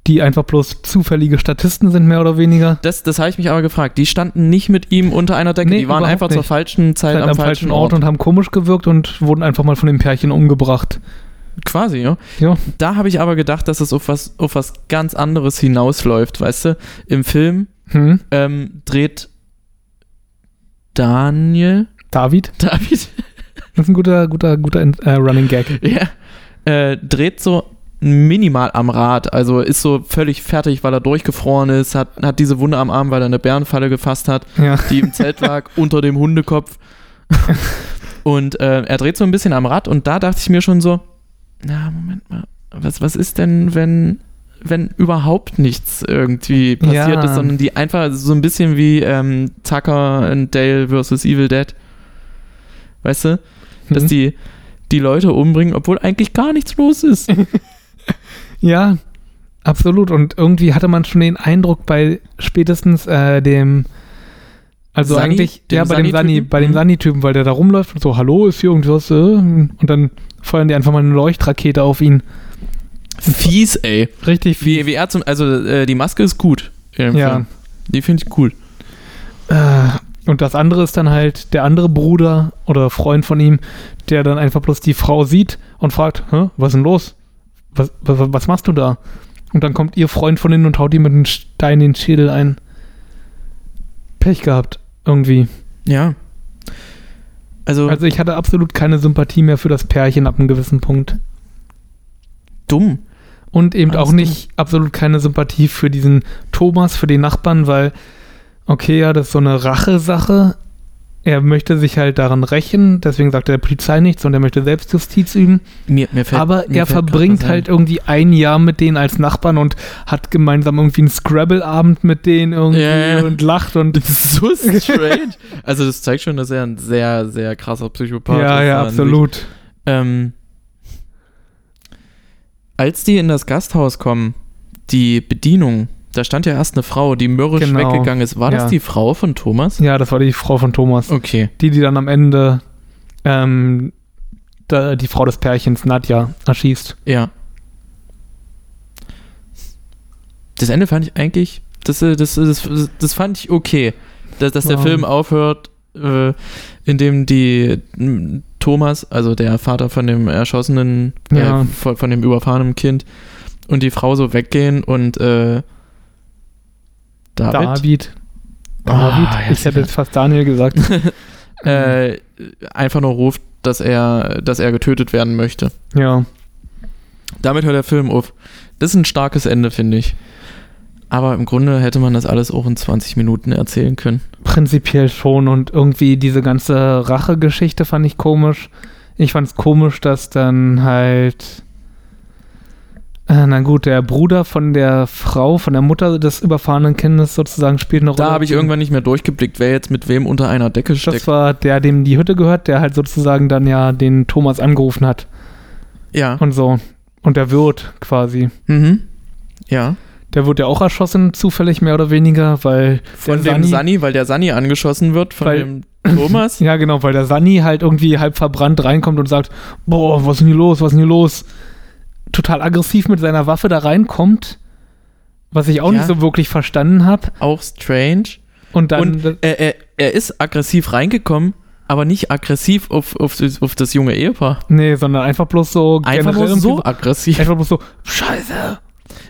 die einfach bloß zufällige Statisten sind, mehr oder weniger. Das, das habe ich mich aber gefragt. Die standen nicht mit ihm unter einer Decke. Nee, die waren einfach zur nicht. falschen Zeit Halt am, falschen Ort. und haben komisch gewirkt und wurden einfach mal von dem Pärchen umgebracht. Quasi, ja. Ja. Da habe ich aber gedacht, dass es auf was, auf was ganz anderes hinausläuft, weißt du? Im Film Hm? ähm, dreht Daniel, David? David, Das ist ein guter, guter, guter äh, Running Gag. <laughs> ja, äh, dreht so minimal am Rad, also ist so völlig fertig, weil er durchgefroren ist, hat, hat diese Wunde am Arm, weil er eine Bärenfalle gefasst hat, Ja. die im Zelt lag, <laughs> unter dem Hundekopf. Und äh, er dreht so ein bisschen am Rad und da dachte ich mir schon so, na, Moment mal, was, was ist denn, wenn, wenn überhaupt nichts irgendwie passiert Ja. ist, sondern die einfach so ein bisschen wie ähm, Tucker und Dale versus Evil Dead. Weißt du? Dass Hm. die, die Leute umbringen, obwohl eigentlich gar nichts los ist. <laughs> Ja, absolut. Und irgendwie hatte man schon den Eindruck bei spätestens äh, dem, also Sunny? eigentlich, ja, bei dem Sunny, bei dem Mhm. Sunny-Typen, weil der da rumläuft und so, hallo, ist hier irgendwas, äh? und dann feuern die einfach mal eine Leuchtrakete auf ihn. Fies, ey. Richtig viel. Wie, wie er zum, also äh, die Maske ist gut. Ja. Die finde ich cool. Äh, und das andere ist dann halt der andere Bruder oder Freund von ihm, der dann einfach bloß die Frau sieht und fragt, Hä, was ist denn los? Was, was, was machst du da? Und dann kommt ihr Freund von innen und haut ihm mit einem Stein in den Schädel ein. Pech gehabt, irgendwie. Ja. Also, Also ich hatte absolut keine Sympathie mehr für das Pärchen ab einem gewissen Punkt. dumm. Und eben Alles auch nicht absolut keine Sympathie für diesen Thomas, für den Nachbarn, weil, okay, ja, das ist so eine Rache-Sache. Er möchte sich halt daran rächen, deswegen sagt er der Polizei nichts und er möchte Selbstjustiz üben. Mir, mir fällt, Aber mir er verbringt halt irgendwie ein Jahr mit denen als Nachbarn und hat gemeinsam irgendwie einen Scrabble-Abend mit denen irgendwie Ja, ja. und lacht und Das ist so strange. also, das zeigt schon, dass er ein sehr, sehr krasser Psychopath ist. ja, ja, absolut. Ähm, als die in das Gasthaus kommen, die Bedienung, da stand ja erst eine Frau, die mürrisch Genau. weggegangen ist. War Ja. das die Frau von Thomas? Ja, das war die Frau von Thomas. Okay. Die, die dann am Ende ähm, da, die Frau des Pärchens, Nadja, erschießt. Ja. Das Ende fand ich eigentlich, das, äh, das, das, das fand ich okay. Dass, dass der Ja. Film aufhört, äh, indem die Thomas, also der Vater von dem erschossenen, Ja. äh, von, von dem überfahrenen Kind und die Frau so weggehen und äh, David, David. David. ja, ich hätte jetzt fast Daniel gesagt. <laughs> äh, einfach nur ruft, dass er, dass er getötet werden möchte. ja. Damit hört der Film auf. Das ist ein starkes Ende, finde ich. Aber im Grunde hätte man das alles auch in 20 Minuten erzählen können. Prinzipiell schon und irgendwie diese ganze Rache-Geschichte fand ich komisch. Ich fand es komisch, dass dann halt, na gut, der Bruder von der Frau, von der Mutter des überfahrenen Kindes sozusagen spielt eine Rolle. Da habe ich irgendwann nicht mehr durchgeblickt, wer jetzt mit wem unter einer Decke Das steckt. war der, dem die Hütte gehört, der halt sozusagen dann ja den Thomas angerufen hat Ja. und so. Und der Wirt quasi. Mhm. Ja. Der wurde ja auch erschossen, zufällig mehr oder weniger, weil Von dem Sunny- Sunny, weil der Sunny angeschossen wird, von Weil- dem Thomas. <laughs> Ja, genau, weil der Sunny halt irgendwie halb verbrannt reinkommt und sagt, boah, was ist denn hier los, was ist denn hier los? Total aggressiv mit seiner Waffe da reinkommt, was ich auch Ja. nicht so wirklich verstanden habe. Auch strange. Und dann, Und er, er, er ist aggressiv reingekommen, aber nicht aggressiv auf, auf, das- auf das junge Ehepaar. nee, sondern einfach bloß so Einfach generell so aggressiv. Einfach bloß so, scheiße.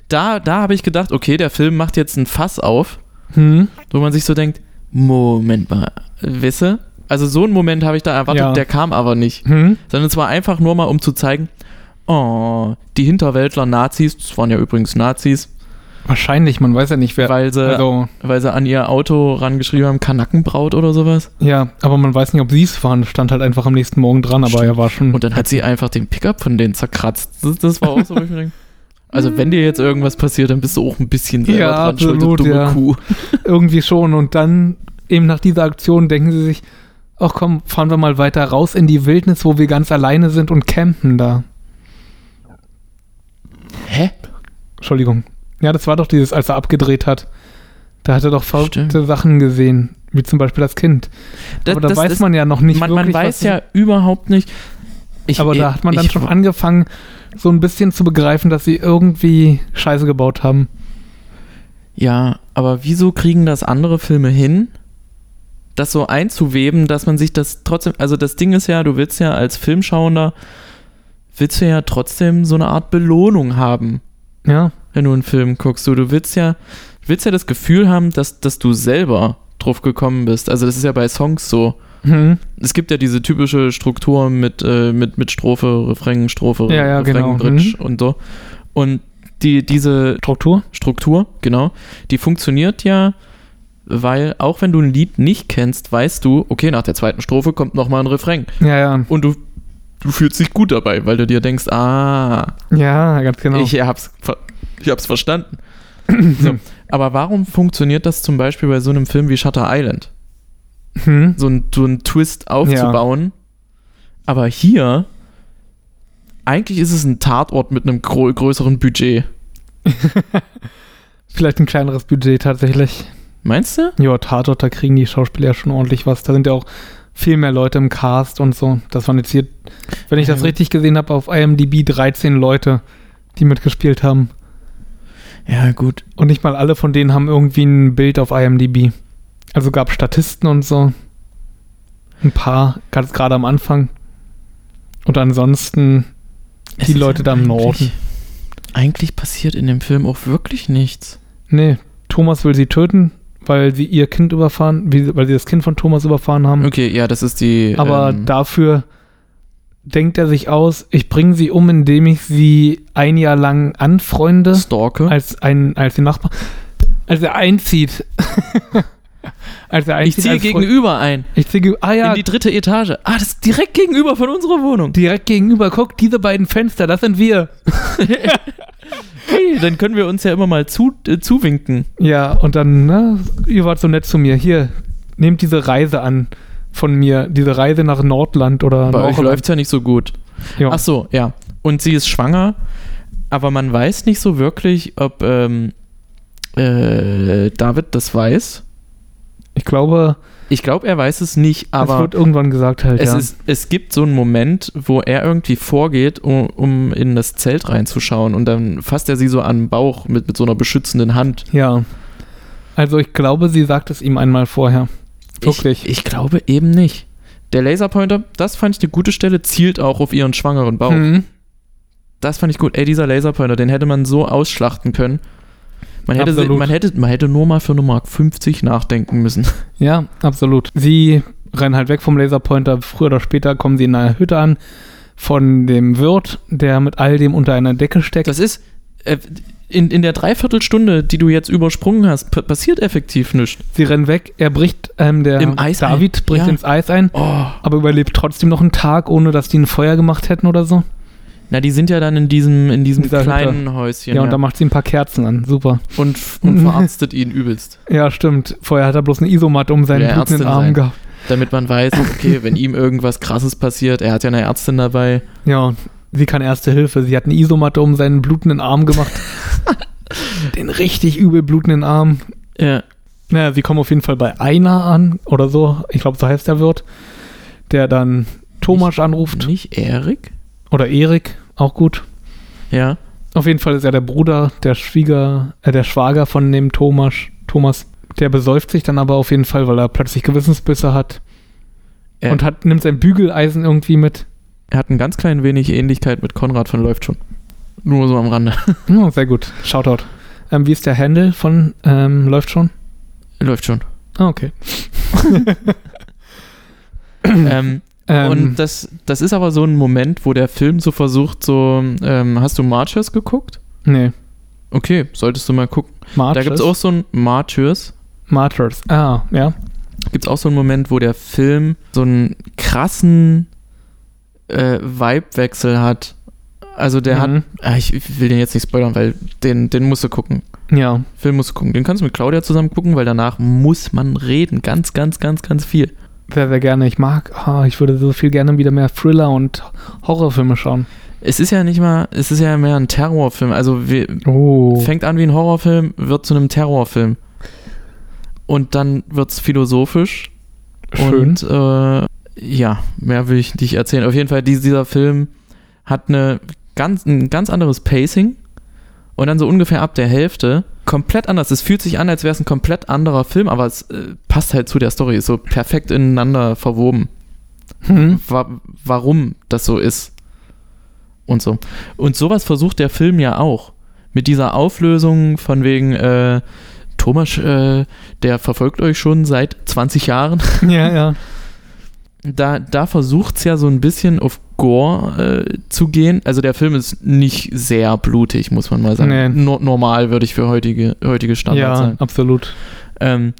Da, da habe ich gedacht, okay, der Film macht jetzt ein Fass auf, Hm? wo man sich so denkt, Moment mal, wisse? Also so einen Moment habe ich da erwartet, Ja. der kam aber nicht. Hm? Sondern es war einfach nur mal, um zu zeigen, oh, die Hinterwäldler Nazis, das waren ja übrigens Nazis, Wahrscheinlich, man weiß ja nicht, wer. weil, sie, also, weil sie an ihr Auto rangeschrieben haben, Kanackenbraut oder sowas. ja, aber man weiß nicht, ob sie es waren. Stand halt einfach am nächsten Morgen dran, aber Stimmt. er war schon. Und dann hat sie einfach den Pickup von denen zerkratzt. Das, das war auch so, wo ich mir denke, also wenn dir jetzt irgendwas passiert, dann bist du auch ein bisschen selber Ja, dran schuld, absolut, dumme ja. Kuh. <laughs> irgendwie schon. Und dann, eben nach dieser Aktion, denken sie sich, ach komm, fahren wir mal weiter raus in die Wildnis, wo wir ganz alleine sind und campen da. Hä? Entschuldigung. Ja, das war doch dieses, als er abgedreht hat. Da hat er doch verrückte Stimmt. Sachen gesehen, wie zum Beispiel das Kind. Das, aber da das weiß ist- man ja noch nicht man, wirklich, man weiß ja überhaupt nicht. Ich, aber da hat man dann ich, schon angefangen, so ein bisschen zu begreifen, dass sie irgendwie Scheiße gebaut haben. Ja, aber wieso kriegen das andere Filme hin, das so einzuweben, dass man sich das trotzdem, also das Ding ist ja, du willst ja als Filmschauender, willst du ja trotzdem so eine Art Belohnung haben, Ja, wenn du einen Film guckst. Du, du willst ja, willst ja das Gefühl haben, dass, dass du selber drauf gekommen bist. Also das ist ja bei Songs so. hm. Es gibt ja diese typische Struktur mit, äh, mit, mit Strophe, Refrain, Strophe, Ja, ja, Refrain, genau. Bridge und so. Und die, diese Struktur. Struktur, genau, die funktioniert ja, weil auch wenn du ein Lied nicht kennst, weißt du, okay, nach der zweiten Strophe kommt nochmal ein Refrain. Ja, ja. Und du, du fühlst dich gut dabei, weil du dir denkst, ah, Ja, ganz genau. ich hab's, ich hab's verstanden. <clears throat> so. Aber warum funktioniert das zum Beispiel bei so einem Film wie Shutter Island? hm. So ein, so ein Twist aufzubauen. Aber hier eigentlich ist es ein Tatort mit einem grö größeren Budget. <laughs> Vielleicht ein kleineres Budget tatsächlich. Meinst du? Ja, Tatort, da kriegen die Schauspieler ja schon ordentlich was. Da sind ja auch viel mehr Leute im Cast und so. Das waren jetzt hier, wenn ich das Ja. richtig gesehen habe, auf IMDb 13 Leute, die mitgespielt haben. Ja, gut. Und nicht mal alle von denen haben irgendwie ein Bild auf IMDb. Also gab Statisten und so. Ein paar, ganz gerade am Anfang. Und ansonsten die Leute da im Norden. Eigentlich passiert in dem Film auch wirklich nichts. Nee, Thomas will sie töten, weil sie ihr Kind überfahren, weil sie das Kind von Thomas überfahren haben. Okay, ja, das ist die. Aber ähm, dafür denkt er sich aus, ich bringe sie um, indem ich sie ein Jahr lang anfreunde, Stalke. als ein, als die Nachbar, als er einzieht. <laughs> als er Ich ziehe gegenüber ein. Ich ziehe, ah ja, In die dritte Etage. Ah, das ist direkt gegenüber von unserer Wohnung. direkt gegenüber, guck, diese beiden Fenster, das sind wir. <laughs> Hey, dann können wir uns ja immer mal zu, äh, zuwinken. Ja, und dann, ne, ihr wart so nett zu mir. Hier, nehmt diese Reise an von mir, diese Reise nach Nordland oder Bei euch läuft ja nicht so gut. Ja. Ach so, ja. Und sie ist schwanger, aber man weiß nicht so wirklich, ob ähm, äh, David das weiß. Ich glaube, Ich glaube, er weiß es nicht, es aber wird irgendwann gesagt halt, es, ja. ist, es gibt so einen Moment, wo er irgendwie vorgeht, um, um in das Zelt reinzuschauen und dann fasst er sie so an den Bauch mit, mit so einer beschützenden Hand. ja. Also ich glaube, sie sagt es ihm einmal vorher. Wirklich. Ich, ich glaube eben nicht. Der Laserpointer, das fand ich eine gute Stelle, zielt auch auf ihren schwangeren Bauch. Mhm. Das fand ich gut. Ey, dieser Laserpointer, den hätte man so ausschlachten können. Man hätte, Absolut. man, hätte, man hätte nur mal für eine Mark 50 nachdenken müssen. <laughs> Ja, absolut. Sie rennen halt weg vom Laserpointer. Früher oder später kommen sie in einer Hütte an von dem Wirt, der mit all dem unter einer Decke steckt. Das ist, äh, in, in der Dreiviertelstunde, die du jetzt übersprungen hast, pa- passiert effektiv nichts. sie rennen weg. Er bricht, ähm, der Im Eis ein. David bricht Ja. ins Eis ein, Oh. aber überlebt trotzdem noch einen Tag, ohne dass die ein Feuer gemacht hätten oder so. Na, die sind ja dann in diesem, in diesem Dieser kleinen Häuschen Ja, ja, und da macht sie ein paar Kerzen an. Super. und, und <laughs> verarztet ihn übelst. Ja, stimmt. Vorher hat er bloß eine Isomatte um seinen blutenden Arm sein. gehabt. Damit man weiß, okay, <laughs> wenn ihm irgendwas krasses passiert, er hat ja eine Ärztin dabei. Ja, sie kann erste Hilfe. Sie hat eine Isomatte um seinen blutenden Arm gemacht. <laughs> Den richtig übel blutenden Arm. Ja. Naja, sie kommen auf jeden Fall bei Einer an oder so. Ich glaube, so heißt der Wirt. Der dann Thomas anruft. Nicht Erik? Oder Erik, auch gut. Ja. Auf jeden Fall ist er der Bruder, der Schwieger, äh, der Schwager von dem Thomas. Thomas. Der besäuft sich dann aber auf jeden Fall, weil er plötzlich Gewissensbisse hat. Ja. Und hat, nimmt sein Bügeleisen irgendwie mit. Er hat ein ganz klein wenig Ähnlichkeit mit Konrad von Läuft schon. Nur so am Rande. <laughs> Oh, sehr gut. Shoutout. Ähm, wie ist der Handle von ähm, Läuft schon? Läuft schon. Ah, okay. <laughs> ähm, Ähm, und das, das ist aber so ein Moment, wo der Film so versucht, so, ähm, hast du Martyrs geguckt? nee. Okay, solltest du mal gucken. Martyrs. Da gibt es auch so ein Martyrs. Martyrs. Ah, ja. Gibt es auch so einen Moment, wo der Film so einen krassen äh, Vibe-Wechsel hat. Also der hat, Mhm. ah, ich, ich will den jetzt nicht spoilern, weil den, den musst du gucken. Ja. Film musst du gucken. Den kannst du mit Claudia zusammen gucken, weil danach muss man reden. Ganz, ganz, ganz, ganz viel. Sehr, sehr gerne. Ich mag, ah, ich würde so viel gerne wieder mehr Thriller und Horrorfilme schauen. Es ist ja nicht mal, es ist ja mehr ein Terrorfilm. Also wir, Oh. fängt an wie ein Horrorfilm, wird zu einem Terrorfilm. Und dann wird es philosophisch. Schön. Und äh, ja, mehr will ich nicht erzählen. Auf jeden Fall, dies- dieser Film hat eine ganz, ein ganz anderes Pacing. Und dann so ungefähr ab der Hälfte komplett anders. Es fühlt sich an, als wäre es ein komplett anderer Film, aber es äh, passt halt zu der Story, ist so perfekt ineinander verwoben. Hm. Wa warum das so ist. Und so. Und sowas versucht der Film ja auch. Mit dieser Auflösung von wegen, äh, Thomas, äh, der verfolgt euch schon seit 20 Jahren. Ja, ja. <laughs> Da, da versucht es ja so ein bisschen auf Gore äh, zu gehen. Also der Film ist nicht sehr blutig, muss man mal sagen. Nee. No normal würde ich für heutige, heutige Standards Ja, sagen. absolut. Ähm,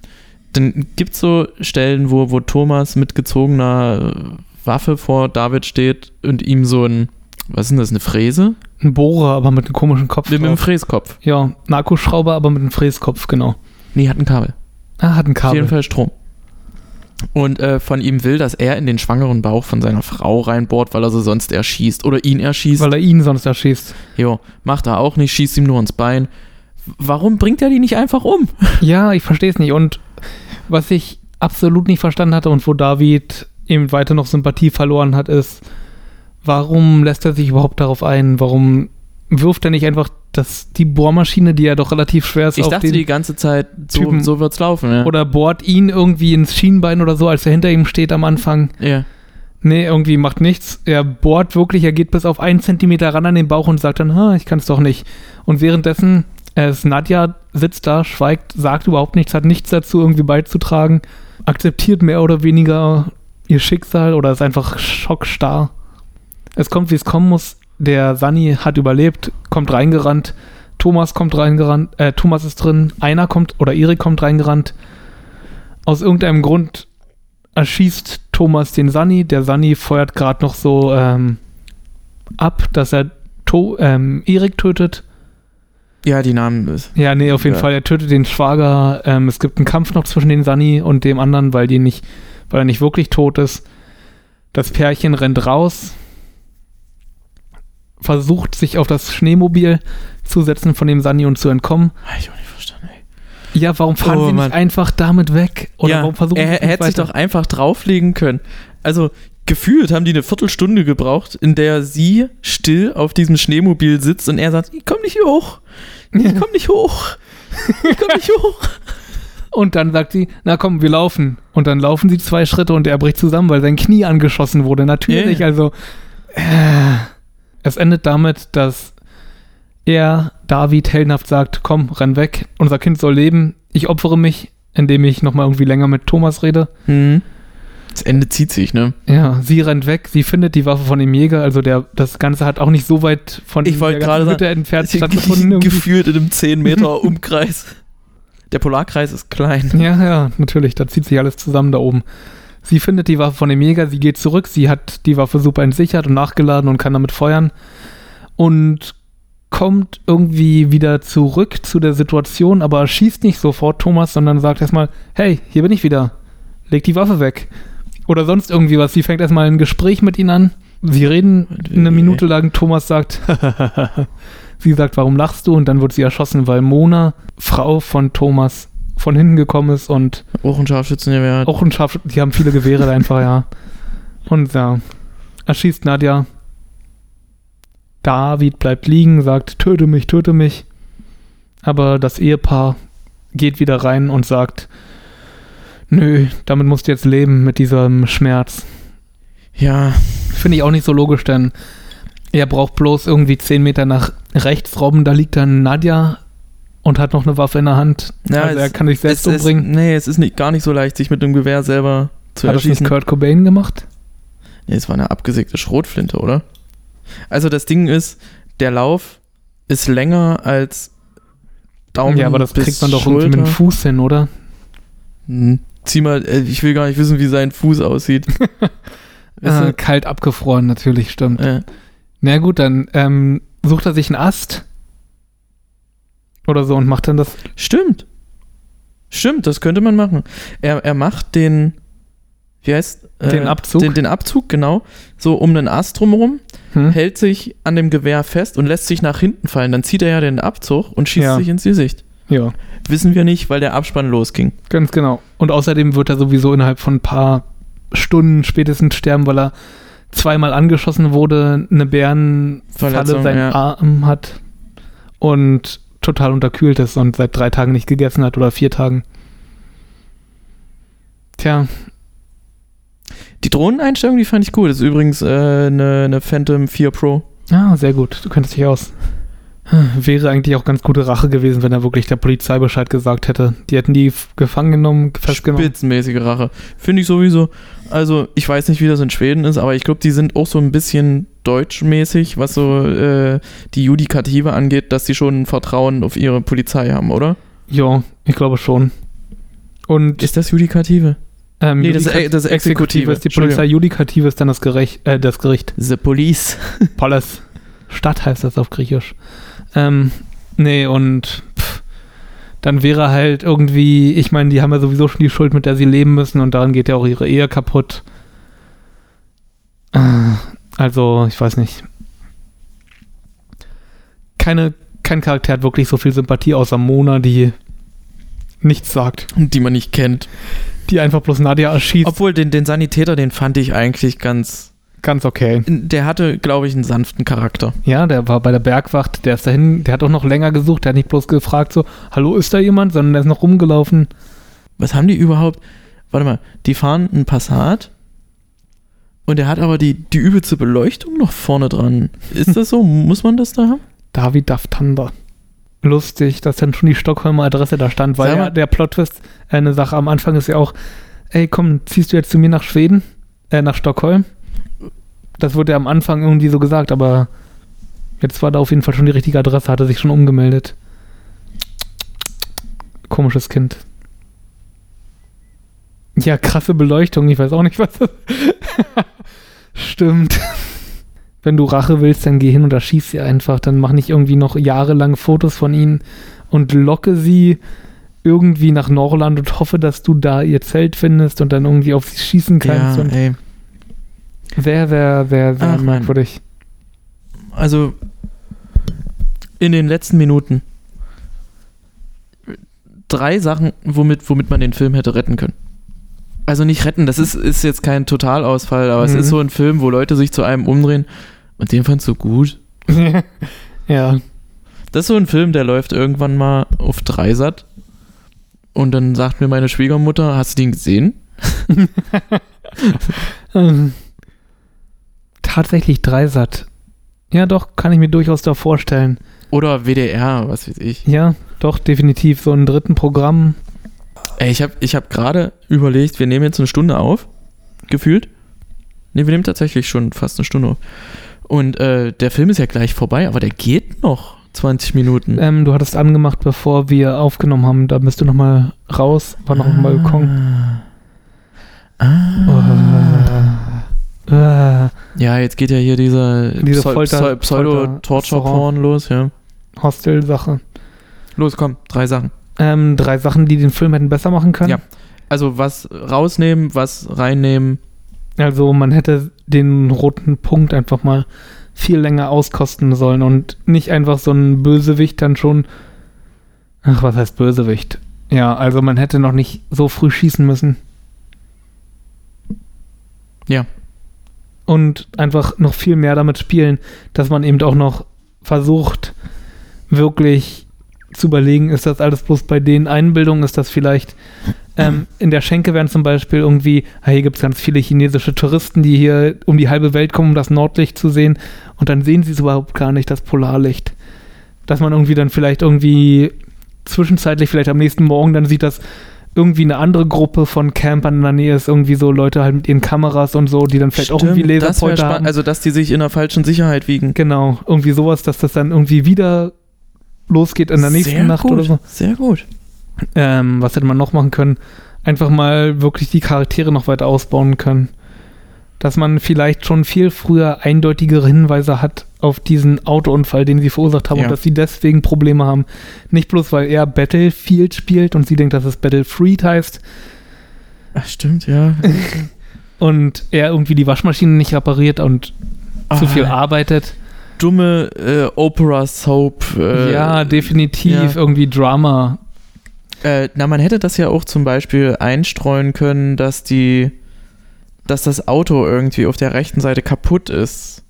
dann gibt es so Stellen, wo, wo Thomas mit gezogener äh, Waffe vor David steht und ihm so ein, was ist denn das, eine Fräse? Ein Bohrer, aber mit einem komischen Kopf. Mit einem drauf. Fräskopf. Ja, ein Akkuschrauber, aber mit einem Fräskopf, genau. Nee, hat ein Kabel. Ah, hat ein Auf jeden Kabel. Fall Strom. Und äh, von ihm will, dass er in den schwangeren Bauch von seiner Frau reinbohrt, weil er sie sonst erschießt oder ihn erschießt. Weil er ihn sonst erschießt. Jo, macht er auch nicht, schießt ihm nur ins Bein. Warum bringt er die nicht einfach um? <laughs> Ja, ich verstehe es nicht. Und was ich absolut nicht verstanden hatte und wo David eben weiter noch Sympathie verloren hat, ist, warum lässt er sich überhaupt darauf ein? Warum wirft er nicht einfach das, die Bohrmaschine, die ja doch relativ schwer ist, Ich auf dachte die ganze Zeit, so, Typen- so wird's laufen. Ja. oder bohrt ihn irgendwie ins Schienbein oder so, als er hinter ihm steht am Anfang. ja. Nee, irgendwie macht nichts. Er bohrt wirklich, er geht bis auf einen Zentimeter ran an den Bauch und sagt dann, ha, ich kann es doch nicht. Und währenddessen äh, ist Nadja sitzt da, schweigt, sagt überhaupt nichts, hat nichts dazu irgendwie beizutragen, akzeptiert mehr oder weniger ihr Schicksal oder ist einfach schockstarr. Es kommt, wie es kommen muss. Der Sani hat überlebt, kommt reingerannt. Thomas kommt reingerannt, äh, Thomas ist drin. Einer kommt, oder Erik kommt reingerannt. Aus irgendeinem Grund erschießt Thomas den Sani. Der Sani feuert gerade noch so ähm, ab, dass er to ähm, Erik tötet. ja, die Namen ist. Ja, nee, auf jeden Ja. Fall. Er tötet den Schwager. Ähm, es gibt einen Kampf noch zwischen den Sani und dem anderen, weil die nicht, weil er nicht wirklich tot ist. Das Pärchen rennt raus, versucht sich auf das Schneemobil zu setzen von dem Sani und zu entkommen. Hab ich auch nicht verstanden, ey. Ja, warum fahren Oh, sie Mann. nicht einfach damit weg? Oder ja, warum versuchen er, er hätte sich doch einfach drauflegen können. Also gefühlt haben die eine Viertelstunde gebraucht, in der sie still auf diesem Schneemobil sitzt und er sagt, ich komm nicht hier hoch. Ich komm nicht hoch. Ich komm nicht hoch. <laughs> Und dann sagt sie, na komm, wir laufen. Und dann laufen sie zwei Schritte und er bricht zusammen, weil sein Knie angeschossen wurde. Natürlich, ja. also. Äh, es endet damit, dass er, David, heldenhaft sagt, komm, renn weg, unser Kind soll leben, ich opfere mich, indem ich nochmal irgendwie länger mit Thomas rede. Hm. Das Ende zieht sich, ne? Ja, sie rennt weg, sie findet die Waffe von dem Jäger, also der, das Ganze hat auch nicht so weit von Ich wollte der gerade Hütte entfernt stattgefunden. irgendwie. Gefühlt in einem 10 Meter <laughs> Umkreis. Der Polarkreis ist klein. Ja, ja, natürlich, da zieht sich alles zusammen da oben. Sie findet die Waffe von dem Jäger, sie geht zurück, sie hat die Waffe super entsichert und nachgeladen und kann damit feuern und kommt irgendwie wieder zurück zu der Situation, aber schießt nicht sofort Thomas, sondern sagt erstmal, hey, hier bin ich wieder, leg die Waffe weg. Oder sonst irgendwie was. Sie fängt erstmal ein Gespräch mit ihnen an. Sie reden eine Minute lang. Thomas sagt, <laughs> sie sagt, warum lachst du? Und dann wird sie erschossen, weil Mona, Frau von Thomas, von hinten gekommen ist und Auch ein Scharfschützengewehr. auch ein Scharf, die haben viele Gewehre einfach, ja. Und ja, erschießt Nadja. David bleibt liegen, sagt, töte mich, töte mich. Aber das Ehepaar geht wieder rein und sagt, nö, damit musst du jetzt leben, mit diesem Schmerz. Ja, Finde ich auch nicht so logisch, denn er braucht bloß irgendwie 10 Meter nach rechts robben, da liegt dann Nadja und hat noch eine Waffe in der Hand. Ja, also er es- kann sich selbst es umbringen. nee, es ist nicht, gar nicht so leicht, sich mit einem Gewehr selber zu Hat das nicht erschießen. Kurt Cobain gemacht? Nee, es war eine abgesägte Schrotflinte, oder? Also das Ding ist, der Lauf ist länger als Daumen ja, aber das kriegt man doch irgendwie mit dem Schulter. Fuß hin, oder? Hm, Zieh mal, äh, ich will gar nicht wissen, wie sein Fuß aussieht. <laughs> Weißt kalt abgefroren, natürlich, stimmt. Äh, Na gut, dann ähm, sucht er sich einen Ast oder so und macht dann das. stimmt. Stimmt, das könnte man machen. Er, er macht den, wie heißt äh, Den Abzug? Den, den Abzug, genau. So um einen Ast drumherum, Hm? hält sich an dem Gewehr fest und lässt sich nach hinten fallen. Dann zieht er ja den Abzug und schießt Ja. sich ins Gesicht. Ja, Wissen wir nicht, weil der Abspann losging. ganz genau. Und außerdem wird er sowieso innerhalb von ein paar Stunden spätestens sterben, weil er zweimal angeschossen wurde, eine Bärenfalle seinen ja. Arm hat und total unterkühlt ist und seit drei Tagen nicht gegessen hat oder vier Tagen. Tja, Die Drohneneinstellung, die fand ich cool. Das ist übrigens äh, eine, eine Phantom 4 Pro. Ah, sehr gut. Du könntest dich aus. Wäre eigentlich auch ganz gute Rache gewesen, wenn er wirklich der Polizei Bescheid gesagt hätte. Die hätten die gefangen genommen, festgenommen. Spitzenmäßige Rache. Finde ich sowieso. Also, ich weiß nicht, wie das in Schweden ist, aber ich glaube, die sind auch so ein bisschen deutschmäßig, was so äh, die Judikative angeht, dass sie schon Vertrauen auf ihre Polizei haben, oder? Ja, ich glaube schon. Und Ist das Judikative? ähm, nee, das ist- Judikat- das ist Exekutive. ist die Polizei, Judikative ist dann das, Gerecht, äh, das Gericht. The Police. <laughs> Polis. Stadt heißt das auf Griechisch. Ähm, nee, und pff, dann wäre halt irgendwie, ich meine, die haben ja sowieso schon die Schuld, mit der sie leben müssen und daran geht ja auch ihre Ehe kaputt. Also, ich weiß nicht. Keine, kein Charakter hat wirklich so viel Sympathie außer Mona, die nichts sagt. Die man nicht kennt. Die einfach bloß Nadia erschießt. Obwohl, den, den Sanitäter, den fand ich eigentlich ganz. Ganz okay. Der hatte, glaube ich, einen sanften Charakter. Ja, der war bei der Bergwacht, der ist dahin, der hat auch noch länger gesucht, der hat nicht bloß gefragt so, hallo, ist da jemand, sondern der ist noch rumgelaufen. Was haben die überhaupt? Warte mal, die fahren einen Passat und der hat aber die, die übelste Beleuchtung noch vorne dran. Ist das so? <laughs> Muss man das da haben? David Duff Thunder. Lustig, dass dann schon die Stockholmer Adresse da stand, weil ja der Plot-Twist, eine Sache am Anfang ist ja auch, ey komm, ziehst du jetzt zu mir nach Schweden? Äh, nach Stockholm? Das wurde ja am Anfang irgendwie so gesagt, aber jetzt war da auf jeden Fall schon die richtige Adresse, hatte sich schon umgemeldet. Komisches Kind. Ja, krasse Beleuchtung, ich weiß auch nicht, <laughs> was das Stimmt. Wenn du Rache willst, dann geh hin und erschieß sie einfach. Dann mach nicht irgendwie noch jahrelang Fotos von ihnen und locke sie irgendwie nach Norland und hoffe, dass du da ihr Zelt findest und dann irgendwie auf sie schießen kannst. und ey. sehr, sehr, sehr, sehr Ach, Mann. merkwürdig. Also, in den letzten Minuten drei Sachen, womit, womit man den Film hätte retten können. Also nicht retten, das ist, ist jetzt kein Totalausfall, aber es Mhm. ist so ein Film, wo Leute sich zu einem umdrehen und den fandst du gut. <laughs> ja. Das ist so ein Film, der läuft irgendwann mal auf Dreisat und dann sagt mir meine Schwiegermutter, hast du den gesehen? <laughs> Tatsächlich Dreisat. Ja, doch, kann ich mir durchaus da vorstellen. Oder WDR, was weiß ich. Ja, doch, definitiv. So ein dritten Programm. Ey, ich habe ich hab gerade überlegt, wir nehmen jetzt eine Stunde auf, gefühlt. Ne, wir nehmen tatsächlich schon fast eine Stunde auf. Und äh, der Film ist ja gleich vorbei, aber der geht noch 20 Minuten. Ähm, du hattest angemacht, bevor wir aufgenommen haben. Da bist du nochmal raus. War noch ein Balkon. Ah. Äh, Ja, jetzt geht ja hier dieser Diese Pseudo-Torture-Porn los, ja. Hostel-Sache. Los, komm, drei Sachen. Ähm, drei Sachen, die den Film hätten besser machen können. Ja. Also was rausnehmen, was reinnehmen. Also man hätte den roten Punkt einfach mal viel länger auskosten sollen und nicht einfach so ein Bösewicht dann schon. Ach, was heißt Bösewicht? Ja, also man hätte noch nicht so früh schießen müssen. Ja. Und einfach noch viel mehr damit spielen, dass man eben auch noch versucht, wirklich zu überlegen, ist das alles bloß bei den Einbildungen, ist das vielleicht ähm, in der Schenke werden zum Beispiel irgendwie, ah, hier gibt es ganz viele chinesische Touristen, die hier um die halbe Welt kommen, um das Nordlicht zu sehen und dann sehen sie es überhaupt gar nicht, das Polarlicht. Dass man irgendwie dann vielleicht irgendwie zwischenzeitlich, vielleicht am nächsten Morgen dann sieht, dass irgendwie eine andere Gruppe von Campern in der Nähe ist, irgendwie so Leute halt mit ihren Kameras und so, die dann vielleicht auch irgendwie das Laserpointer haben. Also, dass die sich in der falschen Sicherheit wiegen. Genau, irgendwie sowas, dass das dann irgendwie wieder losgeht in der nächsten Sehr Nacht gut, oder so. Sehr gut. Ähm, was hätte man noch machen können? Einfach mal wirklich die Charaktere noch weiter ausbauen können. Dass man vielleicht schon viel früher eindeutigere Hinweise hat auf diesen Autounfall, den sie verursacht haben Ja. und dass sie deswegen Probleme haben. Nicht bloß, weil er Battlefield spielt und sie denkt, dass es Battlefreed heißt Ach, stimmt, ja. <laughs> und er irgendwie die Waschmaschine nicht repariert und zu Ah, viel arbeitet. Dumme äh, Opera-Soap. Äh, ja, definitiv ja. irgendwie Drama. Äh, na, man hätte das ja auch zum Beispiel einstreuen können, dass die, dass das Auto irgendwie auf der rechten Seite kaputt ist.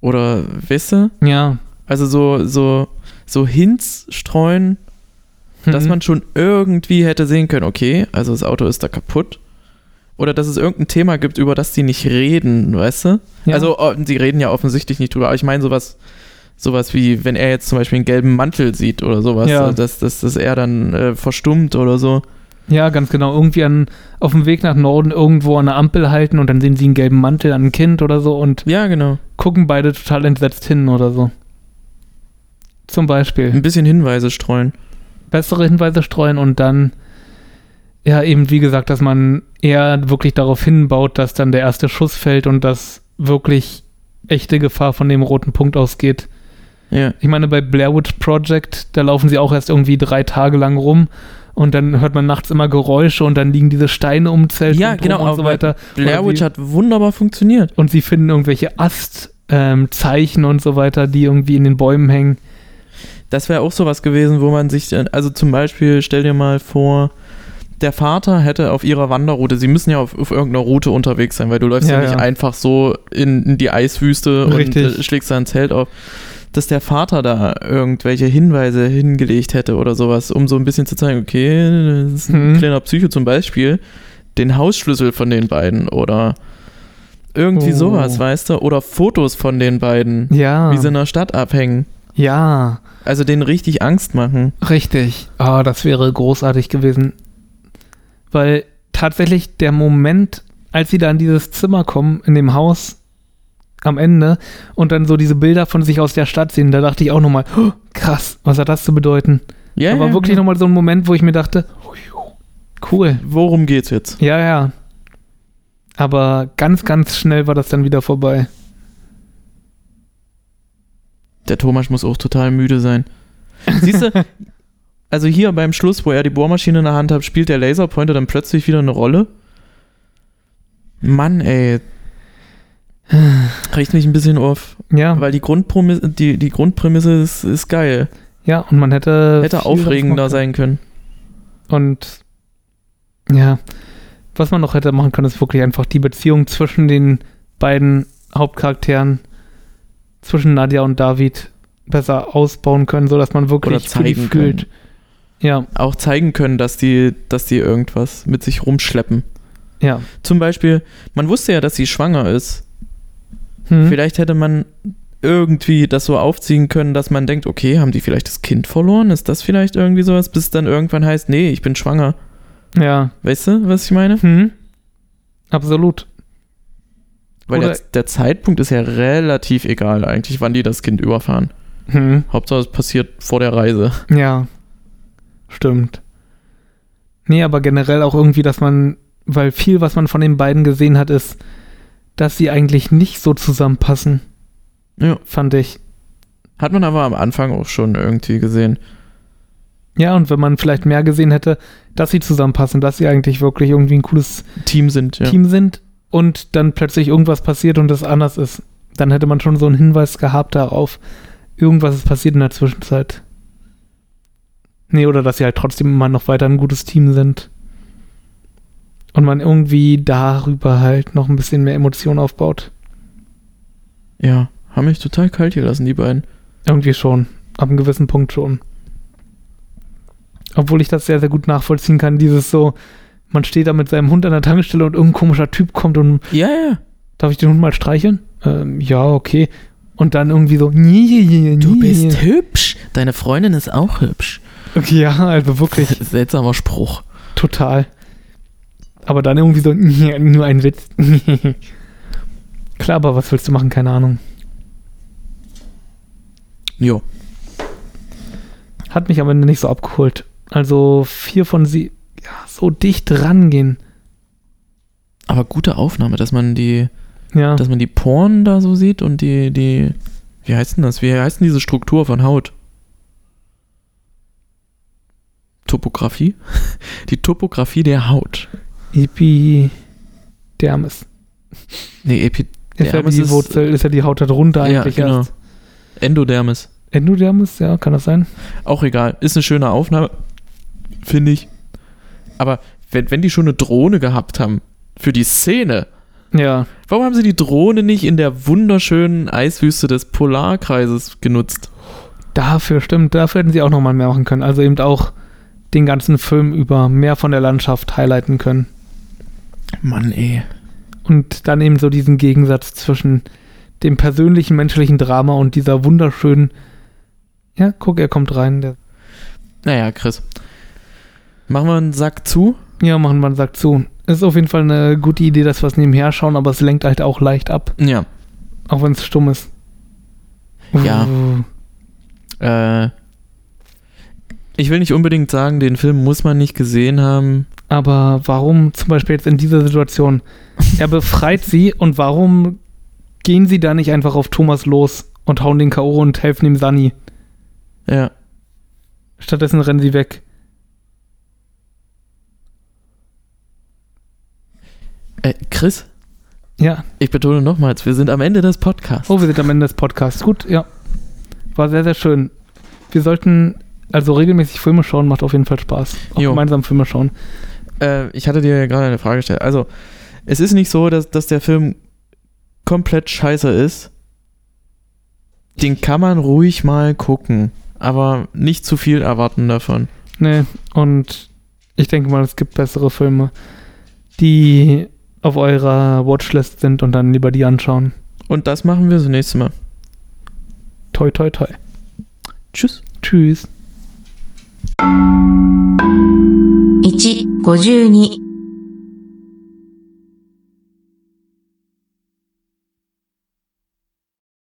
Oder, du? Ja. Also so, so, so Hints streuen, dass Mhm. man schon irgendwie hätte sehen können, okay, also das Auto ist da kaputt. Oder dass es irgendein Thema gibt, über das die nicht reden, weißt du? Ja. Also, oh, die reden ja offensichtlich nicht drüber, aber ich meine sowas, sowas wie, wenn er jetzt zum Beispiel einen gelben Mantel sieht oder sowas, Ja. dass, dass, dass er dann äh, verstummt oder so. Ja, ganz genau. Irgendwie an, auf dem Weg nach Norden irgendwo an der Ampel halten und dann sehen sie einen gelben Mantel an ein Kind oder so und Ja, genau. gucken beide total entsetzt hin oder so. Zum Beispiel. Ein bisschen Hinweise streuen. Bessere Hinweise streuen und dann, ja, eben wie gesagt, dass man eher wirklich darauf hinbaut, dass dann der erste Schuss fällt und dass wirklich echte Gefahr von dem roten Punkt ausgeht. Ja. Ich meine, bei Blair Witch Project, da laufen sie auch erst irgendwie drei Tage lang rum und dann hört man nachts immer Geräusche und dann liegen diese Steine um Zelt Ja, und genau, und so weiter. Blair Witch hat wunderbar funktioniert. Und sie finden irgendwelche Astzeichen und so weiter, die irgendwie in den Bäumen hängen. Das wäre auch sowas gewesen, wo man sich, äh, also zum Beispiel, stell dir mal vor, der Vater hätte auf ihrer Wanderroute, sie müssen ja auf, auf irgendeiner Route unterwegs sein, weil du läufst ja, Ja, nicht ja. einfach so in, in die Eiswüste Richtig. und äh, schlägst da ein Zelt auf. Dass der Vater da irgendwelche Hinweise hingelegt hätte oder sowas, um so ein bisschen zu zeigen, okay, das ist ein Mhm. kleiner Psycho zum Beispiel, den Hausschlüssel von den beiden oder irgendwie Oh. sowas, weißt du? Oder Fotos von den beiden, Ja. wie sie in der Stadt abhängen. ja, Also denen richtig Angst machen. richtig. Ah, das wäre großartig gewesen. Weil tatsächlich der Moment, als sie da in dieses Zimmer kommen, in dem Haus am Ende und dann so diese Bilder von sich aus der Stadt sehen, da dachte ich auch nochmal, oh, krass, was hat das zu bedeuten? Ja, Aber ja, wirklich ja. nochmal so ein Moment, wo ich mir dachte, cool. Worum geht's jetzt? Ja, ja. Aber ganz, ganz schnell war das dann wieder vorbei. Der Thomas muss auch total müde sein. Siehst du, <laughs> also hier beim Schluss, wo er die Bohrmaschine in der Hand hat, spielt der Laserpointer dann plötzlich wieder eine Rolle. Mann, ey. <sighs> Riecht mich ein bisschen auf. Ja, Weil die Grundprämisse, die, die Grundprämisse ist, ist geil. ja, und man hätte. Hätte aufregender sein können. Und ja, was man noch hätte machen können, ist wirklich einfach die Beziehung zwischen den beiden Hauptcharakteren, zwischen Nadja und David, besser ausbauen können, sodass man wirklich für die zeigen fühlt. können. Ja, Auch zeigen können, dass die, dass die irgendwas mit sich rumschleppen. ja. Zum Beispiel, man wusste ja, dass sie schwanger ist. Hm. Vielleicht hätte man irgendwie das so aufziehen können, dass man denkt, okay, haben die vielleicht das Kind verloren? Ist das vielleicht irgendwie sowas? Bis es dann irgendwann heißt, nee, ich bin schwanger. Ja. Weißt du, was ich meine? Hm. Absolut. Weil der, der Zeitpunkt ist ja relativ egal eigentlich, wann die das Kind überfahren. Hm. Hauptsache es passiert vor der Reise. Ja, stimmt. Nee, aber generell auch irgendwie, dass man, weil viel, was man von den beiden gesehen hat, ist, dass sie eigentlich nicht so zusammenpassen, Ja. fand ich. Hat man aber am Anfang auch schon irgendwie gesehen. Ja, und wenn man vielleicht mehr gesehen hätte, dass sie zusammenpassen, dass sie eigentlich wirklich irgendwie ein cooles Team sind, ja. Team sind und dann plötzlich irgendwas passiert und das anders ist, dann hätte man schon so einen Hinweis gehabt darauf, irgendwas ist passiert in der Zwischenzeit. Nee, oder dass sie halt trotzdem immer noch weiter ein gutes Team sind. Und man irgendwie darüber halt noch ein bisschen mehr Emotion aufbaut. Ja, haben mich total kalt gelassen, die beiden. Irgendwie schon. Ab einem gewissen Punkt schon. Obwohl ich das sehr, sehr gut nachvollziehen kann, dieses so, man steht da mit seinem Hund an der Tankstelle und irgendein komischer Typ kommt und Ja, ja. Darf ich den Hund mal streicheln? Ähm, ja, okay. Und dann irgendwie so, nie, nie, nie. Du bist hübsch. Deine Freundin ist auch hübsch. Okay, <laughs> ja, also wirklich <laughs> Seltsamer Spruch. total. Aber dann irgendwie so, <laughs> nur ein Witz. Klar, aber was willst du machen? Keine Ahnung. Jo. Hat mich am Ende nicht so abgeholt. Also vier von sie, ja, so dicht rangehen. Aber gute Aufnahme, dass man die, Ja, dass man die Poren da so sieht und die, die, wie heißt denn das? Wie heißt denn diese Struktur von Haut? Topografie? <laughs> Die Topografie der Haut. Epidermis. Nee, Epi Ist ja ist- Wurzel, ist ja die Haut darunter Ja, eigentlich genau. erst. Endodermis. Endodermis, ja, kann das sein? Auch egal. Ist eine schöne Aufnahme, finde ich. Aber wenn, wenn die schon eine Drohne gehabt haben für die Szene, Ja, warum haben sie die Drohne nicht in der wunderschönen Eiswüste des Polarkreises genutzt? Dafür, stimmt, dafür hätten sie auch nochmal mehr machen können. Also eben auch den ganzen Film über mehr von der Landschaft highlighten können. Mann, ey. Und dann eben so diesen Gegensatz zwischen dem persönlichen menschlichen Drama und dieser wunderschönen. Ja, guck, er kommt rein. Der, Naja, Chris. Machen wir einen Sack zu? ja, machen wir einen Sack zu. Ist auf jeden Fall eine gute Idee, dass wir es nebenher schauen, aber es lenkt halt auch leicht ab, Ja. auch wenn es stumm ist. Ja. Uh, Äh, ich will nicht unbedingt sagen, den Film muss man nicht gesehen haben. Aber warum zum Beispiel jetzt in dieser Situation? <laughs> Er befreit sie und warum gehen sie da nicht einfach auf Thomas los und hauen den K.O. und helfen ihm Sunny. Ja. Stattdessen rennen sie weg. Äh, Chris, Ja. ich betone nochmals, wir sind am Ende des Podcasts. Oh, wir sind am Ende des Podcasts. Gut, ja. War sehr, sehr schön. Wir sollten also regelmäßig Filme schauen, macht auf jeden Fall Spaß. Auch Jo. gemeinsam Filme schauen. Äh, ich hatte dir ja gerade eine Frage gestellt. Also, es ist nicht so, dass, dass der Film komplett scheiße ist. Den kann man ruhig mal gucken, aber nicht zu viel erwarten davon. Nee, und ich denke mal, es gibt bessere Filme, die auf eurer Watchlist sind und dann lieber die anschauen. Und das machen wir das nächste Mal. Toi, toi, toi. Tschüss. Tschüss. 1、52